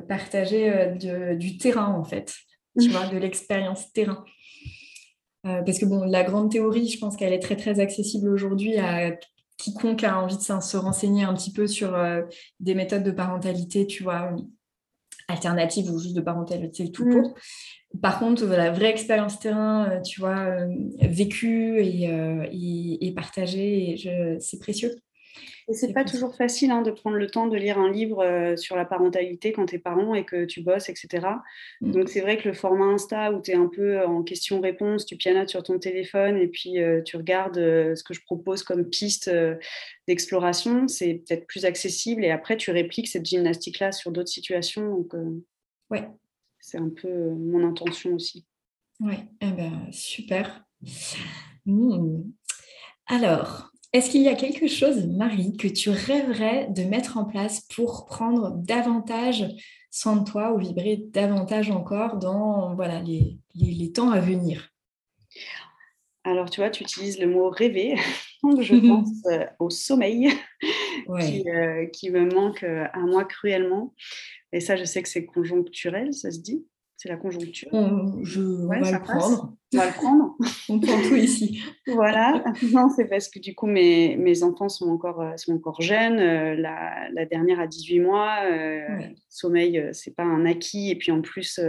Speaker 1: partager du terrain, en fait, tu vois, de l'expérience terrain. Euh, parce que bon, la grande théorie, je pense qu'elle est très très accessible aujourd'hui à quiconque a envie de se renseigner un petit peu sur euh, des méthodes de parentalité, tu vois, alternatives ou juste de parentalité tout court. Mm. Par contre, la vraie expérience terrain, euh, tu vois, vécue et, et partagée, c'est précieux.
Speaker 2: Et c'est pas toujours facile hein, de prendre le temps de lire un livre euh, sur la parentalité quand tu es parent et que tu bosses, etc. Mm. Donc c'est vrai que le format Insta où tu es un peu en question-réponse, tu pianotes sur ton téléphone et puis euh, tu regardes euh, ce que je propose comme piste d'exploration, c'est peut-être plus accessible et après tu répliques cette gymnastique-là sur d'autres situations. Donc
Speaker 1: ouais.
Speaker 2: c'est un peu mon intention aussi.
Speaker 1: Ouais, eh ben, super. Mmh. Alors, est-ce qu'il y a quelque chose, Marie, que tu rêverais de mettre en place pour prendre davantage soin de toi ou vibrer davantage encore dans voilà, les, les, temps à venir?
Speaker 2: Alors, tu vois, tu utilises le mot rêver. Donc, je pense euh, au sommeil qui, euh, qui, me manque euh, à moi cruellement. Et ça, je sais que c'est conjoncturel, ça se dit? C'est la conjoncture?
Speaker 1: On, je, va le prendre.
Speaker 2: On va le prendre.
Speaker 1: on prend tout ici?
Speaker 2: voilà. Non, c'est parce que du coup, mes, mes enfants sont encore, euh, sont encore jeunes. Euh, la, la, dernière a 18 mois. Euh, Sommeil, c'est pas un acquis. Et puis en plus,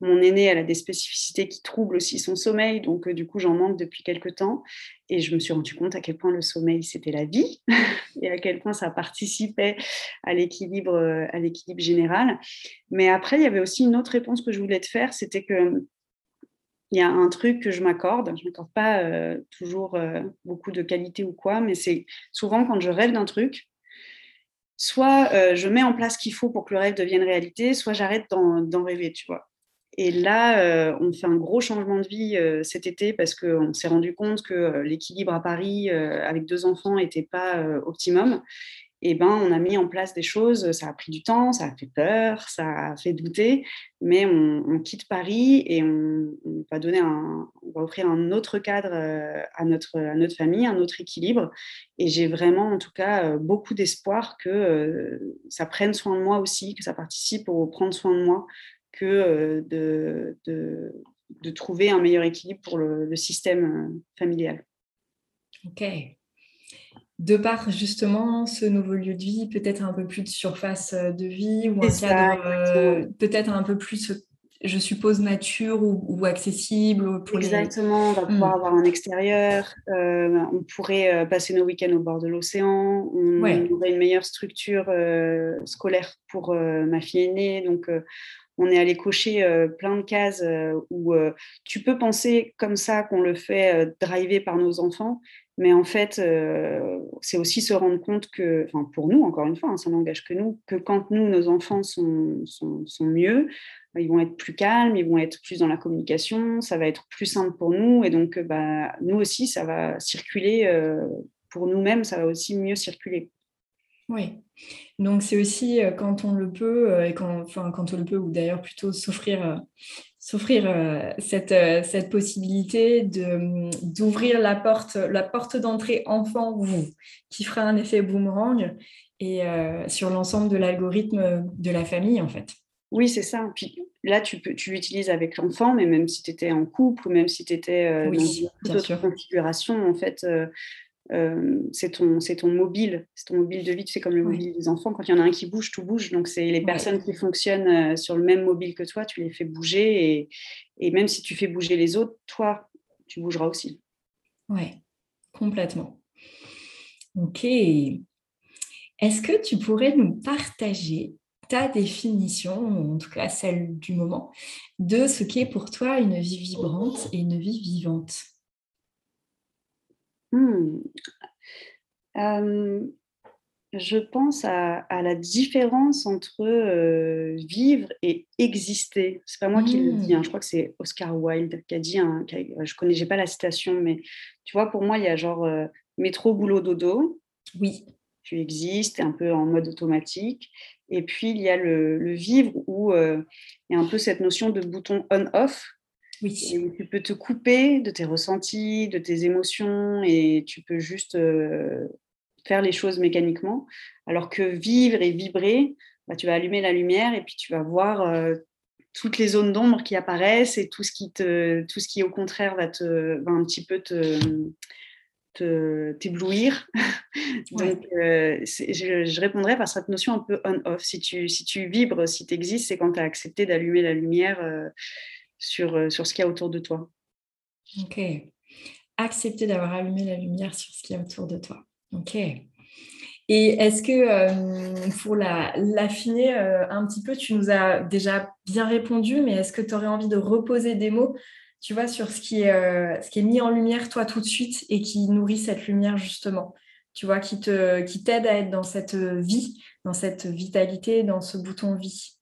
Speaker 2: mon aîné, elle a des spécificités qui troublent aussi son sommeil. Donc, du coup, j'en manque depuis quelques temps. Et je me suis rendu compte à quel point le sommeil, c'était la vie et à quel point ça participait à l'équilibre, à l'équilibre général. Mais après, il y avait aussi une autre réponse que je voulais te faire, c'était que il y a un truc que je m'accorde. Je ne m'accorde pas euh, toujours euh, beaucoup de qualité ou quoi, mais c'est souvent quand je rêve d'un truc, soit euh, je mets en place ce qu'il faut pour que le rêve devienne réalité, soit j'arrête d'en rêver. Et là, on fait un gros changement de vie cet été parce qu'on s'est rendu compte que l'équilibre à Paris avec deux enfants n'était pas optimum eh ben, on a mis en place des choses. Ça a pris du temps, ça a fait peur, ça a fait douter, mais on, quitte Paris et on, va donner un, on va offrir un autre cadre euh, à notre, à notre famille, un autre équilibre. Et j'ai vraiment, en tout cas, euh, beaucoup d'espoir que euh, ça prenne soin de moi aussi, que ça participe au prendre soin de moi, que de, de, trouver un meilleur équilibre pour le, le système familial.
Speaker 1: Ok, de par justement ce nouveau lieu de vie, peut-être un peu plus de surface euh, de vie ou un cadre euh, peut-être un peu plus je suppose, nature ou, accessible
Speaker 2: pour Exactement, on va pouvoir hmm. avoir un extérieur, euh, on pourrait euh, passer nos week-ends au bord de l'océan, on aurait une meilleure structure euh, scolaire pour ma fille aînée, donc on est allé cocher plein de cases où tu peux penser comme ça qu'on le fait driver par nos enfants, mais en fait, euh, c'est aussi se rendre compte que, enfin pour nous, encore une fois, hein, ça n'engage que nous, que quand nous, nos enfants sont, sont, mieux, ils vont être plus calmes, ils vont être plus dans la communication, ça va être plus simple pour nous. Et donc, bah, nous aussi, ça va circuler, euh, pour nous-mêmes, ça va aussi mieux circuler.
Speaker 1: Oui, donc c'est aussi euh, quand on le peut, et quand, enfin, quand on le peut, ou d'ailleurs plutôt s'offrir s'offrir euh, cette, euh, cette, possibilité d'ouvrir la porte, la porte d'entrée enfant qui fera un effet boomerang et euh, sur l'ensemble de l'algorithme de la famille en fait.
Speaker 2: Oui, c'est ça. Puis là, tu, peux, tu l'utilises avec l'enfant, mais même si tu étais en couple ou même si tu étais dans une autre configuration, en fait, euh, c'est ton, ton mobile, c'est ton mobile de vie, c'est comme le mobile des enfants. Quand il y en a un qui bouge, tout bouge. Donc, c'est les personnes qui fonctionnent euh, sur le même mobile que toi, tu les fais bouger. Et, et même si tu fais bouger les autres, toi, tu bougeras aussi.
Speaker 1: Oui, complètement. Ok. Est-ce que tu pourrais nous partager ta définition, en tout cas celle du moment, de ce qu'est pour toi une vie vibrante et une vie vivante?
Speaker 2: Hmm. je pense à, la différence entre vivre et exister. C'est pas moi qui le dis, hein. je crois que c'est Oscar Wilde qui a dit, je connais, j'ai pas la citation, mais tu vois, pour moi, il y a genre métro, boulot, dodo.
Speaker 1: Oui.
Speaker 2: Tu existes, un peu en mode automatique. Et puis, il y a le, le vivre où il y a un peu cette notion de bouton on-off
Speaker 1: oui.
Speaker 2: tu peux te couper de tes ressentis, de tes émotions et tu peux juste euh, faire les choses mécaniquement. Alors que vivre et vibrer, bah, tu vas allumer la lumière et puis tu vas voir euh, toutes les zones d'ombre qui apparaissent et tout ce qui, te, tout ce qui au contraire va, te, va un petit peu te t'éblouir. Donc, euh, je, je, répondrais par cette notion un peu on-off. Si tu, si tu vibres, si tu existes, c'est quand tu as accepté d'allumer la lumière euh, sur ce qu'il y a autour de toi.
Speaker 1: Ok. Accepter d'avoir allumé la lumière sur ce qu'il y a autour de toi. Ok. Et est-ce que, euh, pour l'affiner euh, un petit peu, tu nous as déjà bien répondu, mais est-ce que tu aurais envie de reposer des mots, tu vois, sur ce qui, est, mis en lumière, toi, tout de suite, et qui nourrit cette lumière, justement? Tu vois, qui t'aide à être dans cette vie, dans cette vitalité, dans ce bouton vie?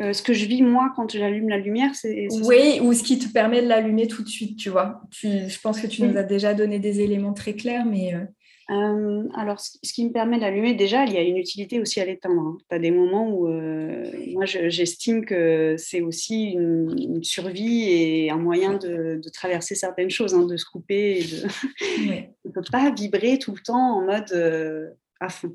Speaker 2: Euh, ce que je vis moi quand j'allume la lumière, c'est.
Speaker 1: Oui, ou ce qui te permet de l'allumer tout de suite, tu vois. je pense que tu nous as déjà donné des éléments très clairs, mais. Euh,
Speaker 2: euh, alors, ce qui me permet d'allumer, déjà, il y a une utilité aussi à l'éteindre. Hein. Tu as des moments où moi, j'estime que c'est aussi une, survie et un moyen de, traverser certaines choses, hein, de se couper. Et de... On ne peut pas vibrer tout le temps en mode à fond.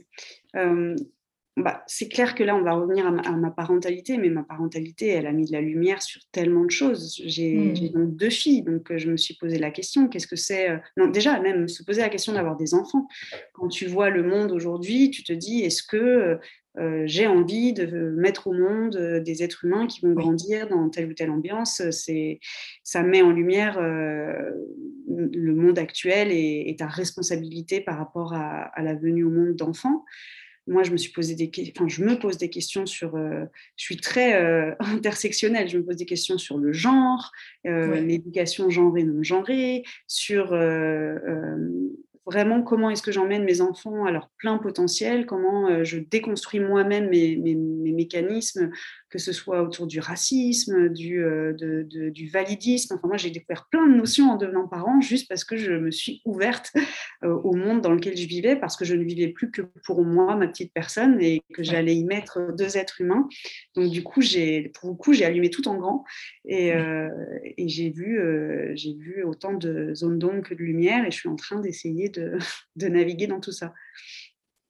Speaker 2: Bah, c'est clair que là, on va revenir à ma, parentalité, mais ma parentalité, elle a mis de la lumière sur tellement de choses. J'ai mmh. donc deux filles, donc euh, je me suis posé la question, qu'est-ce que c'est euh, Non, déjà, même se poser la question d'avoir des enfants. Quand tu vois le monde aujourd'hui, tu te dis, est-ce que euh, j'ai envie de mettre au monde des êtres humains qui vont grandir dans telle ou telle ambiance? C'est, Ça met en lumière le monde actuel et, ta responsabilité par rapport à, à la venue au monde d'enfants moi, je me suis posé des enfin, je me pose des questions sur. Euh, je suis très euh, intersectionnelle. Je me pose des questions sur le genre, euh, l'éducation genrée non genrée, sur vraiment comment est-ce que j'emmène mes enfants à leur plein potentiel, comment euh, je déconstruis moi-même mes, mécanismes, que ce soit autour du racisme, du, euh, du validisme. Enfin, moi, j'ai découvert plein de notions en devenant parent juste parce que je me suis ouverte euh, au monde dans lequel je vivais, parce que je ne vivais plus que pour moi, ma petite personne, et que j'allais y mettre deux êtres humains. Donc, du coup, j'ai, pour le coup, j'ai allumé tout en grand et, et j'ai vu, j'ai vu autant de zones d'ombre que de lumière et je suis en train d'essayer de de, naviguer dans tout ça.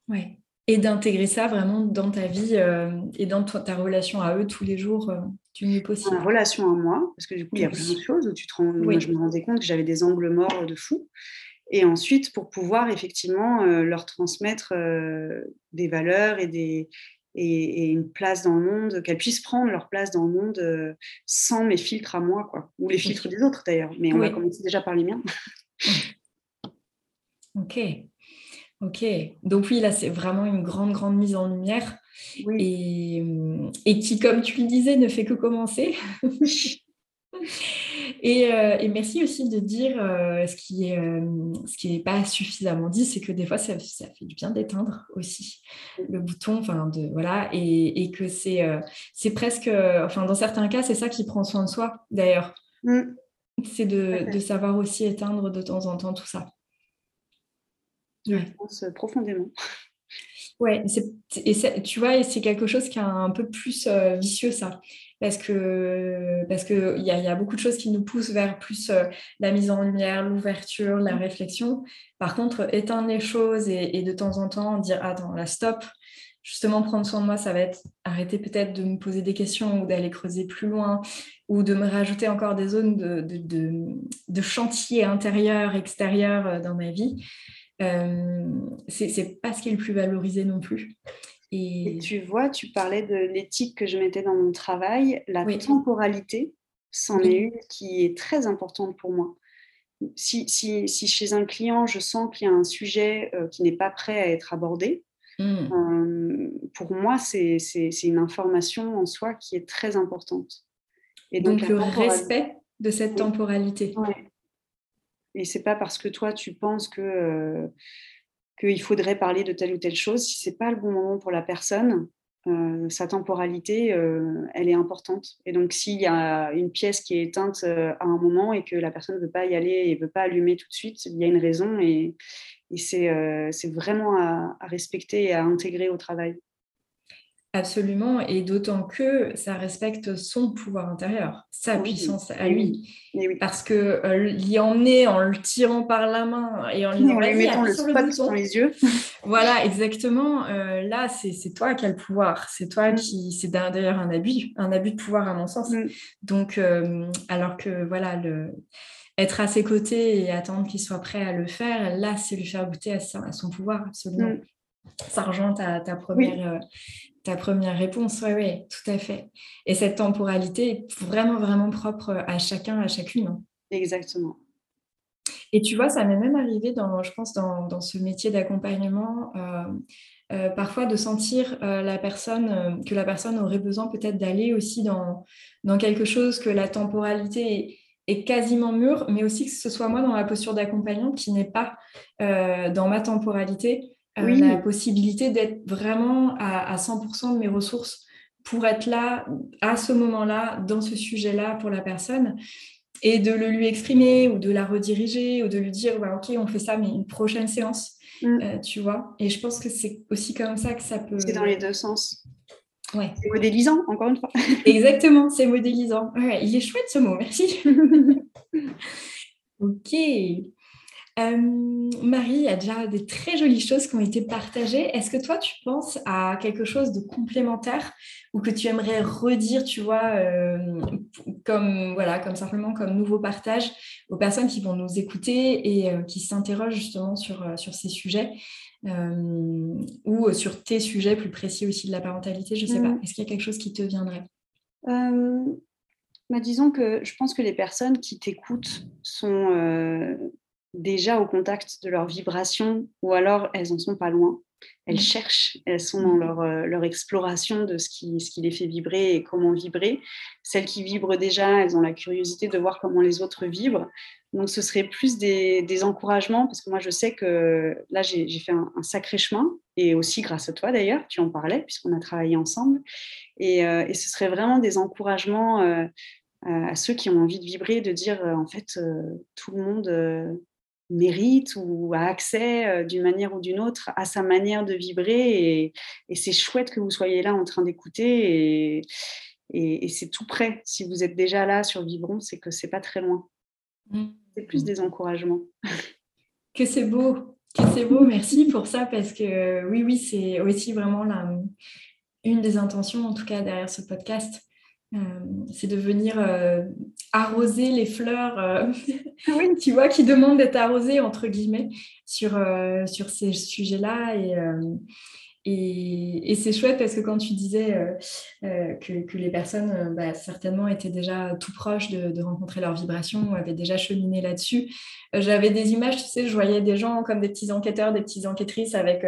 Speaker 1: Ouais. Et d'intégrer ça vraiment dans ta vie euh, et dans ta relation à eux tous les jours euh, du mieux possible.
Speaker 2: En relation à moi, parce que du coup, il y a plein de choses où tu te rends, moi, je me rendais compte que j'avais des angles morts de fou. Et ensuite, pour pouvoir effectivement euh, leur transmettre des valeurs et des, et, une place dans le monde, qu'elles puissent prendre leur place dans le monde sans mes filtres à moi, quoi, ou les filtres des autres d'ailleurs. Mais on va commencer déjà par les miens.
Speaker 1: ok. Ok, donc oui, là, c'est vraiment une grande, grande mise en lumière et, et, qui, comme tu le disais, ne fait que commencer. Euh, et, merci aussi de dire euh, ce qui n'est euh, pas suffisamment dit, c'est que des fois, ça, ça fait du bien d'éteindre aussi le bouton, enfin, de, voilà, et, et que c'est c'est presque, enfin, dans certains cas, c'est ça qui prend soin de soi, d'ailleurs. Mm. C'est de, de, savoir aussi éteindre de temps en temps tout ça.
Speaker 2: Je pense profondément.
Speaker 1: Ouais, et tu vois, c'est quelque chose qui est un peu plus vicieux, ça parce que parce que il y, a beaucoup de choses qui nous poussent vers plus euh, la mise en lumière, l'ouverture, la réflexion. Par contre, éteindre les choses et, de temps en temps dire attends, la stop. Justement, prendre soin de moi, ça va être arrêter peut-être de me poser des questions ou d'aller creuser plus loin ou de me rajouter encore des zones de, de, de, chantier intérieur, extérieur euh, dans ma vie. Euh, c'est pas ce qui est le plus valorisé non plus.
Speaker 2: Et... tu vois, tu parlais de l'éthique que je mettais dans mon travail. La temporalité, c'en est une qui est très importante pour moi. Si, si, si chez un client, je sens qu'il y a un sujet euh, qui n'est pas prêt à être abordé, mmh. euh, pour moi, c'est une information en soi qui est très importante.
Speaker 1: Et donc, le respect de cette temporalité. Ouais.
Speaker 2: Et c'est pas parce que toi, tu penses que... Euh, qu'il faudrait parler de telle ou telle chose. Si ce n'est pas le bon moment pour la personne, euh, sa temporalité, euh, elle est importante. Et donc, s'il y a une pièce qui est éteinte à un moment et que la personne ne veut pas y aller et ne veut pas allumer tout de suite, il y a une raison et, c'est vraiment à, respecter et à intégrer au travail.
Speaker 1: Absolument, et d'autant que ça respecte son pouvoir intérieur, sa puissance à lui. Parce que euh, y en est en le tirant par la main et en lui,
Speaker 2: mettant le spot dans les yeux.
Speaker 1: voilà, exactement. Euh, là, c'est toi qui as le pouvoir. C'est toi mm. qui. C'est d'ailleurs un abus, un abus de pouvoir à mon sens. Mm. Donc, euh, alors que voilà, le être à ses côtés et attendre qu'il soit prêt à le faire, là, c'est lui faire goûter à, son pouvoir, absolument. Mm. Ça rejoint ta, première, ta première réponse, oui, oui, tout à fait. Et cette temporalité est vraiment, vraiment propre à chacun, à chacune. Hein.
Speaker 2: Exactement.
Speaker 1: Et tu vois, ça m'est même arrivé, dans, je pense, dans, ce métier d'accompagnement, euh, euh, parfois de sentir euh, la personne, que la personne aurait besoin peut-être d'aller aussi dans, dans quelque chose que la temporalité est, quasiment mûre, mais aussi que ce soit moi dans la posture d'accompagnant qui n'est pas dans ma temporalité. Euh, la possibilité d'être vraiment à, 100% de mes ressources pour être là à ce moment-là, dans ce sujet-là pour la personne et de le lui exprimer ou de la rediriger ou de lui dire bah, ok on fait ça mais une prochaine séance mm. euh, tu vois. Et je pense que c'est aussi comme ça que ça peut
Speaker 2: c'est dans les deux sens. Ouais. c'est modélisant encore une fois.
Speaker 1: Exactement c'est modélisant. Il est chouette ce mot merci. Ok euh, Marie, il y a déjà des très jolies choses qui ont été partagées. Est-ce que toi, tu penses à quelque chose de complémentaire ou que tu aimerais redire, tu vois, euh, comme, voilà, comme simplement comme nouveau partage aux personnes qui vont nous écouter et euh, qui s'interrogent justement sur, sur ces sujets ou sur tes sujets plus précis aussi de la parentalité Je ne sais pas. Mm. Est-ce qu'il y a quelque chose qui te viendrait?
Speaker 2: Bah, disons que je pense que les personnes qui t'écoutent sont déjà au contact de leurs vibrations ou alors elles en sont pas loin. Elles mmh. cherchent, elles sont dans leur, euh, leur exploration de ce qui, ce qui les fait vibrer et comment vibrer. Celles qui vibrent déjà, elles ont la curiosité de voir comment les autres vibrent. Donc ce serait plus des, des encouragements parce que moi je sais que là j'ai fait un, sacré chemin et aussi grâce à toi d'ailleurs, tu en parlais puisqu'on a travaillé ensemble. Et, euh, et, ce serait vraiment des encouragements euh, à ceux qui ont envie de vibrer, de dire en fait tout le monde mérite ou a accès euh, d'une manière ou d'une autre à sa manière de vibrer. Et, c'est chouette que vous soyez là en train d'écouter. Et, c'est tout près. Si vous êtes déjà là sur Vibron, c'est que c'est pas très loin. Mmh. C'est plus des encouragements.
Speaker 1: Que c'est beau. Que c'est beau. Merci pour ça parce que oui, oui, c'est aussi vraiment la, une des intentions, en tout cas, derrière ce podcast. Euh, c'est de venir euh, arroser les fleurs, euh, tu vois, qui demandent d'être arrosées, entre guillemets, sur, sur ces sujets-là. Et, Et, c'est chouette parce que quand tu disais euh, que, les personnes bah, certainement étaient déjà tout proches de, rencontrer leur vibration, avaient déjà cheminé là-dessus, j'avais des images, tu sais, je voyais des gens comme des petits enquêteurs, des petites enquêtrices avec,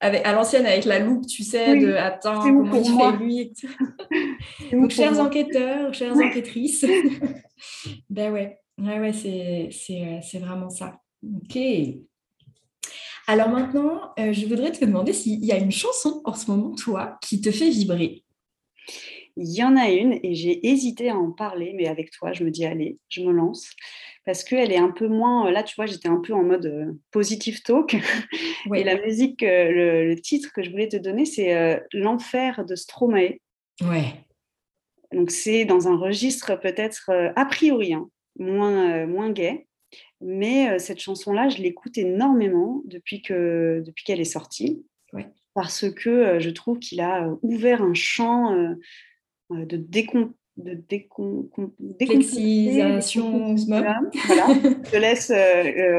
Speaker 1: avec à l'ancienne avec la loupe, tu sais, de attends, comment il fait lui. Donc, chers enquêteurs, chères enquêtrices, ben ouais, ouais, ouais c'est vraiment ça. Ok. Alors maintenant, euh, je voudrais te demander s'il y a une chanson en ce moment, toi, qui te fait vibrer.
Speaker 2: Il y en a une et j'ai hésité à en parler, mais avec toi, je me dis, allez, je me lance. Parce qu'elle est un peu moins. Là, tu vois, j'étais un peu en mode euh, positive talk. Et la musique, euh, le, titre que je voulais te donner, c'est L'enfer de Stromae.
Speaker 1: Ouais.
Speaker 2: Donc, c'est dans un registre peut-être a priori hein, moins, moins gay. Mais cette chanson-là, je l'écoute énormément depuis qu'elle depuis qu'elle est sortie. Parce que je trouve qu'il a ouvert un champ de décom de
Speaker 1: décomplexisation.
Speaker 2: Voilà, je te laisse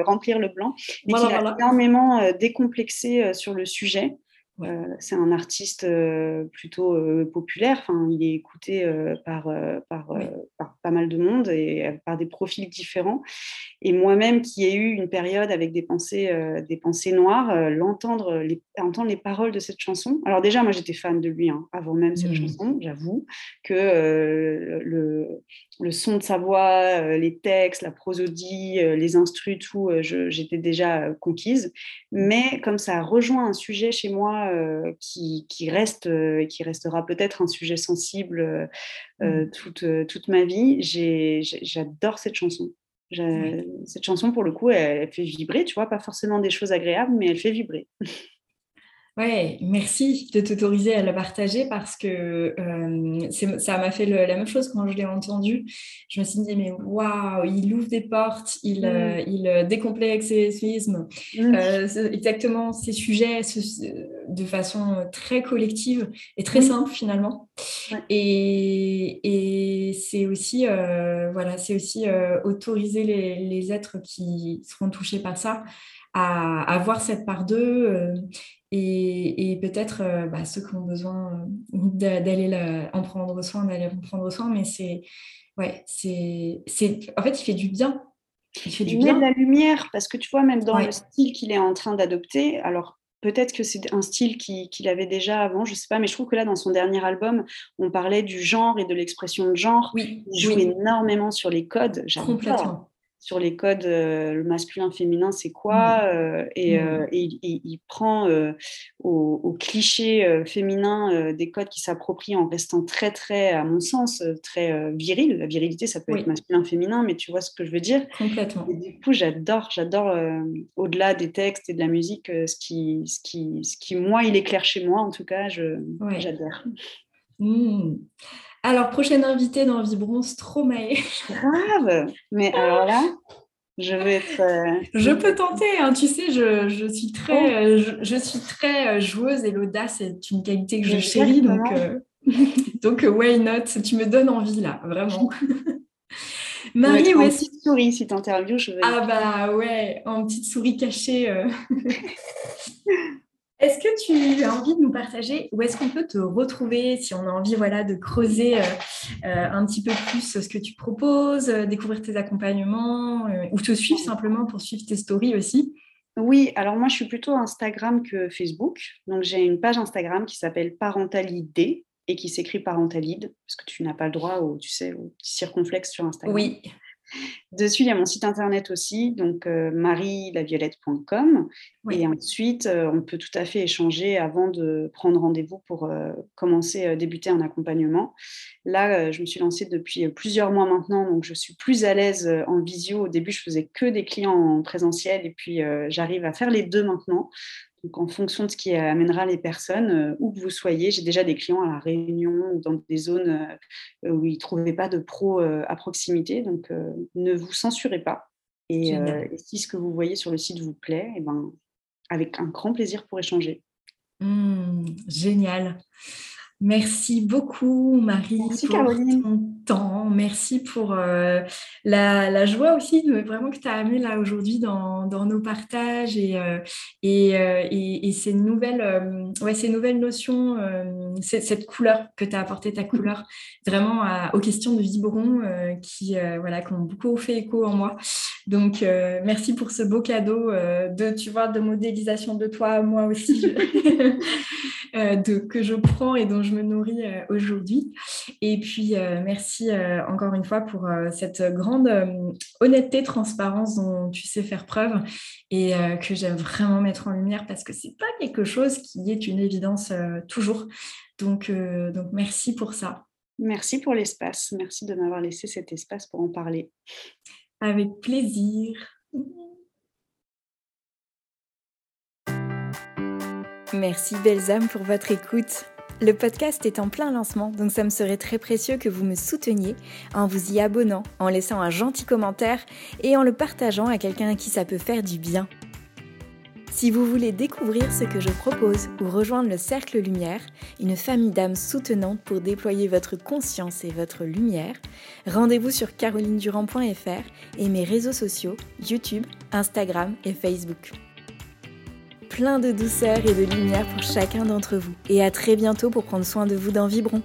Speaker 2: remplir le blanc. Mais il a énormément décomplexé sur le sujet. Euh, c'est un artiste euh, plutôt euh, populaire. Enfin, il est écouté par, par, par, pas mal de monde et par des profils différents. Et moi-même, qui ai eu une période avec des pensées, des pensées noires, l'entendre, les, entendre les paroles de cette chanson. Alors déjà, moi, j'étais fan de lui hein, avant même cette mmh. chanson. J'avoue que le, le son de sa voix, les textes, la prosodie, les instrus, tout, j'étais déjà conquise. Mais comme ça a rejoint un sujet chez moi euh, qui, reste euh, et qui restera peut-être un sujet sensible euh, mmh. toute, toute ma vie. J'adore cette chanson. Cette chanson, pour le coup, elle, fait vibrer, tu vois, pas forcément des choses agréables, mais elle fait vibrer.
Speaker 1: Ouais, merci de t'autoriser à la partager parce que ça m'a fait la même chose quand je l'ai entendu. Je me suis dit, mais waouh, il ouvre des portes, il, mmh. il décomplexe ses mmh. exactement ces sujets de façon très collective et très mmh. simple finalement. Et, et c'est aussi, voilà, c'est aussi autoriser les, les, êtres qui seront touchés par ça à, à voir cette part d'eux et, peut-être euh, bah, ceux qui ont besoin euh, d'aller en prendre soin, d'aller en prendre soin, mais c'est, ouais, c'est, en fait, il fait du bien.
Speaker 2: Il fait du bien. de la lumière, parce que tu vois, même dans le style qu'il est en train d'adopter, alors peut-être que c'est un style qu'il avait déjà avant, je ne sais pas, mais je trouve que là, dans son dernier album, on parlait du genre et de l'expression de genre.
Speaker 1: Oui,
Speaker 2: il joue énormément sur les codes.
Speaker 1: Complètement
Speaker 2: sur les codes, euh, le masculin-féminin, c'est quoi mmh. euh, Et, mmh. euh, il, prend au, cliché féminin des codes qui s'approprient en restant très, très, à mon sens, très viril. La virilité, ça peut être masculin-féminin, mais tu vois ce que je veux dire
Speaker 1: Complètement.
Speaker 2: Et du coup, j'adore, j'adore, au-delà des textes et de la musique, ce, qui, ce, qui, ce qui, moi, il éclaire chez moi, en tout cas, j'adore.
Speaker 1: Mmh. Alors, prochaine invitée dans Vibron, Stromae.
Speaker 2: Grave Mais alors là, je vais être. Euh,
Speaker 1: je peux tenter, hein, tu sais, je, suis très, oh. euh, je, suis très euh, joueuse et l'audace est une qualité que je chéris. Donc, donc, why not? Tu me donnes envie là, vraiment.
Speaker 2: Marie, où est petite souris si tu interviews, je vais.
Speaker 1: Ah bah ouais, en petite souris cachée. Est-ce que tu as envie de nous partager où est-ce qu'on peut te retrouver si on a envie voilà, de creuser euh, euh, un petit peu plus ce que tu proposes, euh, découvrir tes accompagnements ou te suivre simplement pour suivre tes stories aussi?
Speaker 2: Oui, alors moi je suis plutôt Instagram que Facebook. Donc j'ai une page Instagram qui s'appelle Parentalidé et qui s'écrit Parentalide parce que tu n'as pas le droit au, tu sais, au circonflexe sur Instagram.
Speaker 1: Oui.
Speaker 2: Dessus, il y a mon site internet aussi, donc euh, marielaviolette.com. Et ensuite, euh, on peut tout à fait échanger avant de prendre rendez-vous pour euh, commencer à débuter un accompagnement. Là, je me suis lancée depuis plusieurs mois maintenant, donc je suis plus à l'aise en visio. Au début, je faisais que des clients en présentiel et puis j'arrive à faire les deux maintenant. Donc, en fonction de ce qui amènera les personnes, euh, où que vous soyez, j'ai déjà des clients à la Réunion ou dans des zones euh, où ils ne trouvaient pas de pro euh, à proximité. Donc, ne vous censurez pas. Et, si ce que vous voyez sur le site vous plaît, et eh ben, avec un grand plaisir pour échanger.
Speaker 1: Mmh, génial. Merci beaucoup, Marie,
Speaker 2: Merci,
Speaker 1: pour
Speaker 2: Caroline.
Speaker 1: ton temps. Merci pour euh, la, la, joie aussi de, vraiment que tu as amené là aujourd'hui dans, dans, nos partages et, euh, et, euh, et, et, ces, nouvelles, ouais, ces nouvelles notions, cette, cette, couleur que tu as apporté, ta couleur, vraiment à, aux questions de Vibron euh, qui, voilà, qui ont beaucoup fait écho en moi. Donc, merci pour ce beau cadeau de, tu vois, de modélisation de toi, moi aussi. Euh, de, que je prends et dont je me nourris euh, aujourd'hui. Et puis, euh, merci encore une fois pour cette grande honnêteté, transparence dont tu sais faire preuve et que j'aime vraiment mettre en lumière parce que c'est pas quelque chose qui est une évidence toujours. Donc, merci pour ça.
Speaker 2: Merci pour l'espace. Merci de m'avoir laissé cet espace pour en parler.
Speaker 1: Avec plaisir. Merci belles âmes pour votre écoute. Le podcast est en plein lancement, donc ça me serait très précieux que vous me souteniez en vous y abonnant, en laissant un gentil commentaire et en le partageant à quelqu'un à qui ça peut faire du bien. Si vous voulez découvrir ce que je propose ou rejoindre le Cercle Lumière, une famille d'âmes soutenantes pour déployer votre conscience et votre lumière, rendez-vous sur carolinedurand.fr et mes réseaux sociaux YouTube, Instagram et Facebook plein de douceur et de lumière pour chacun d'entre vous. Et à très bientôt pour prendre soin de vous dans Vibron.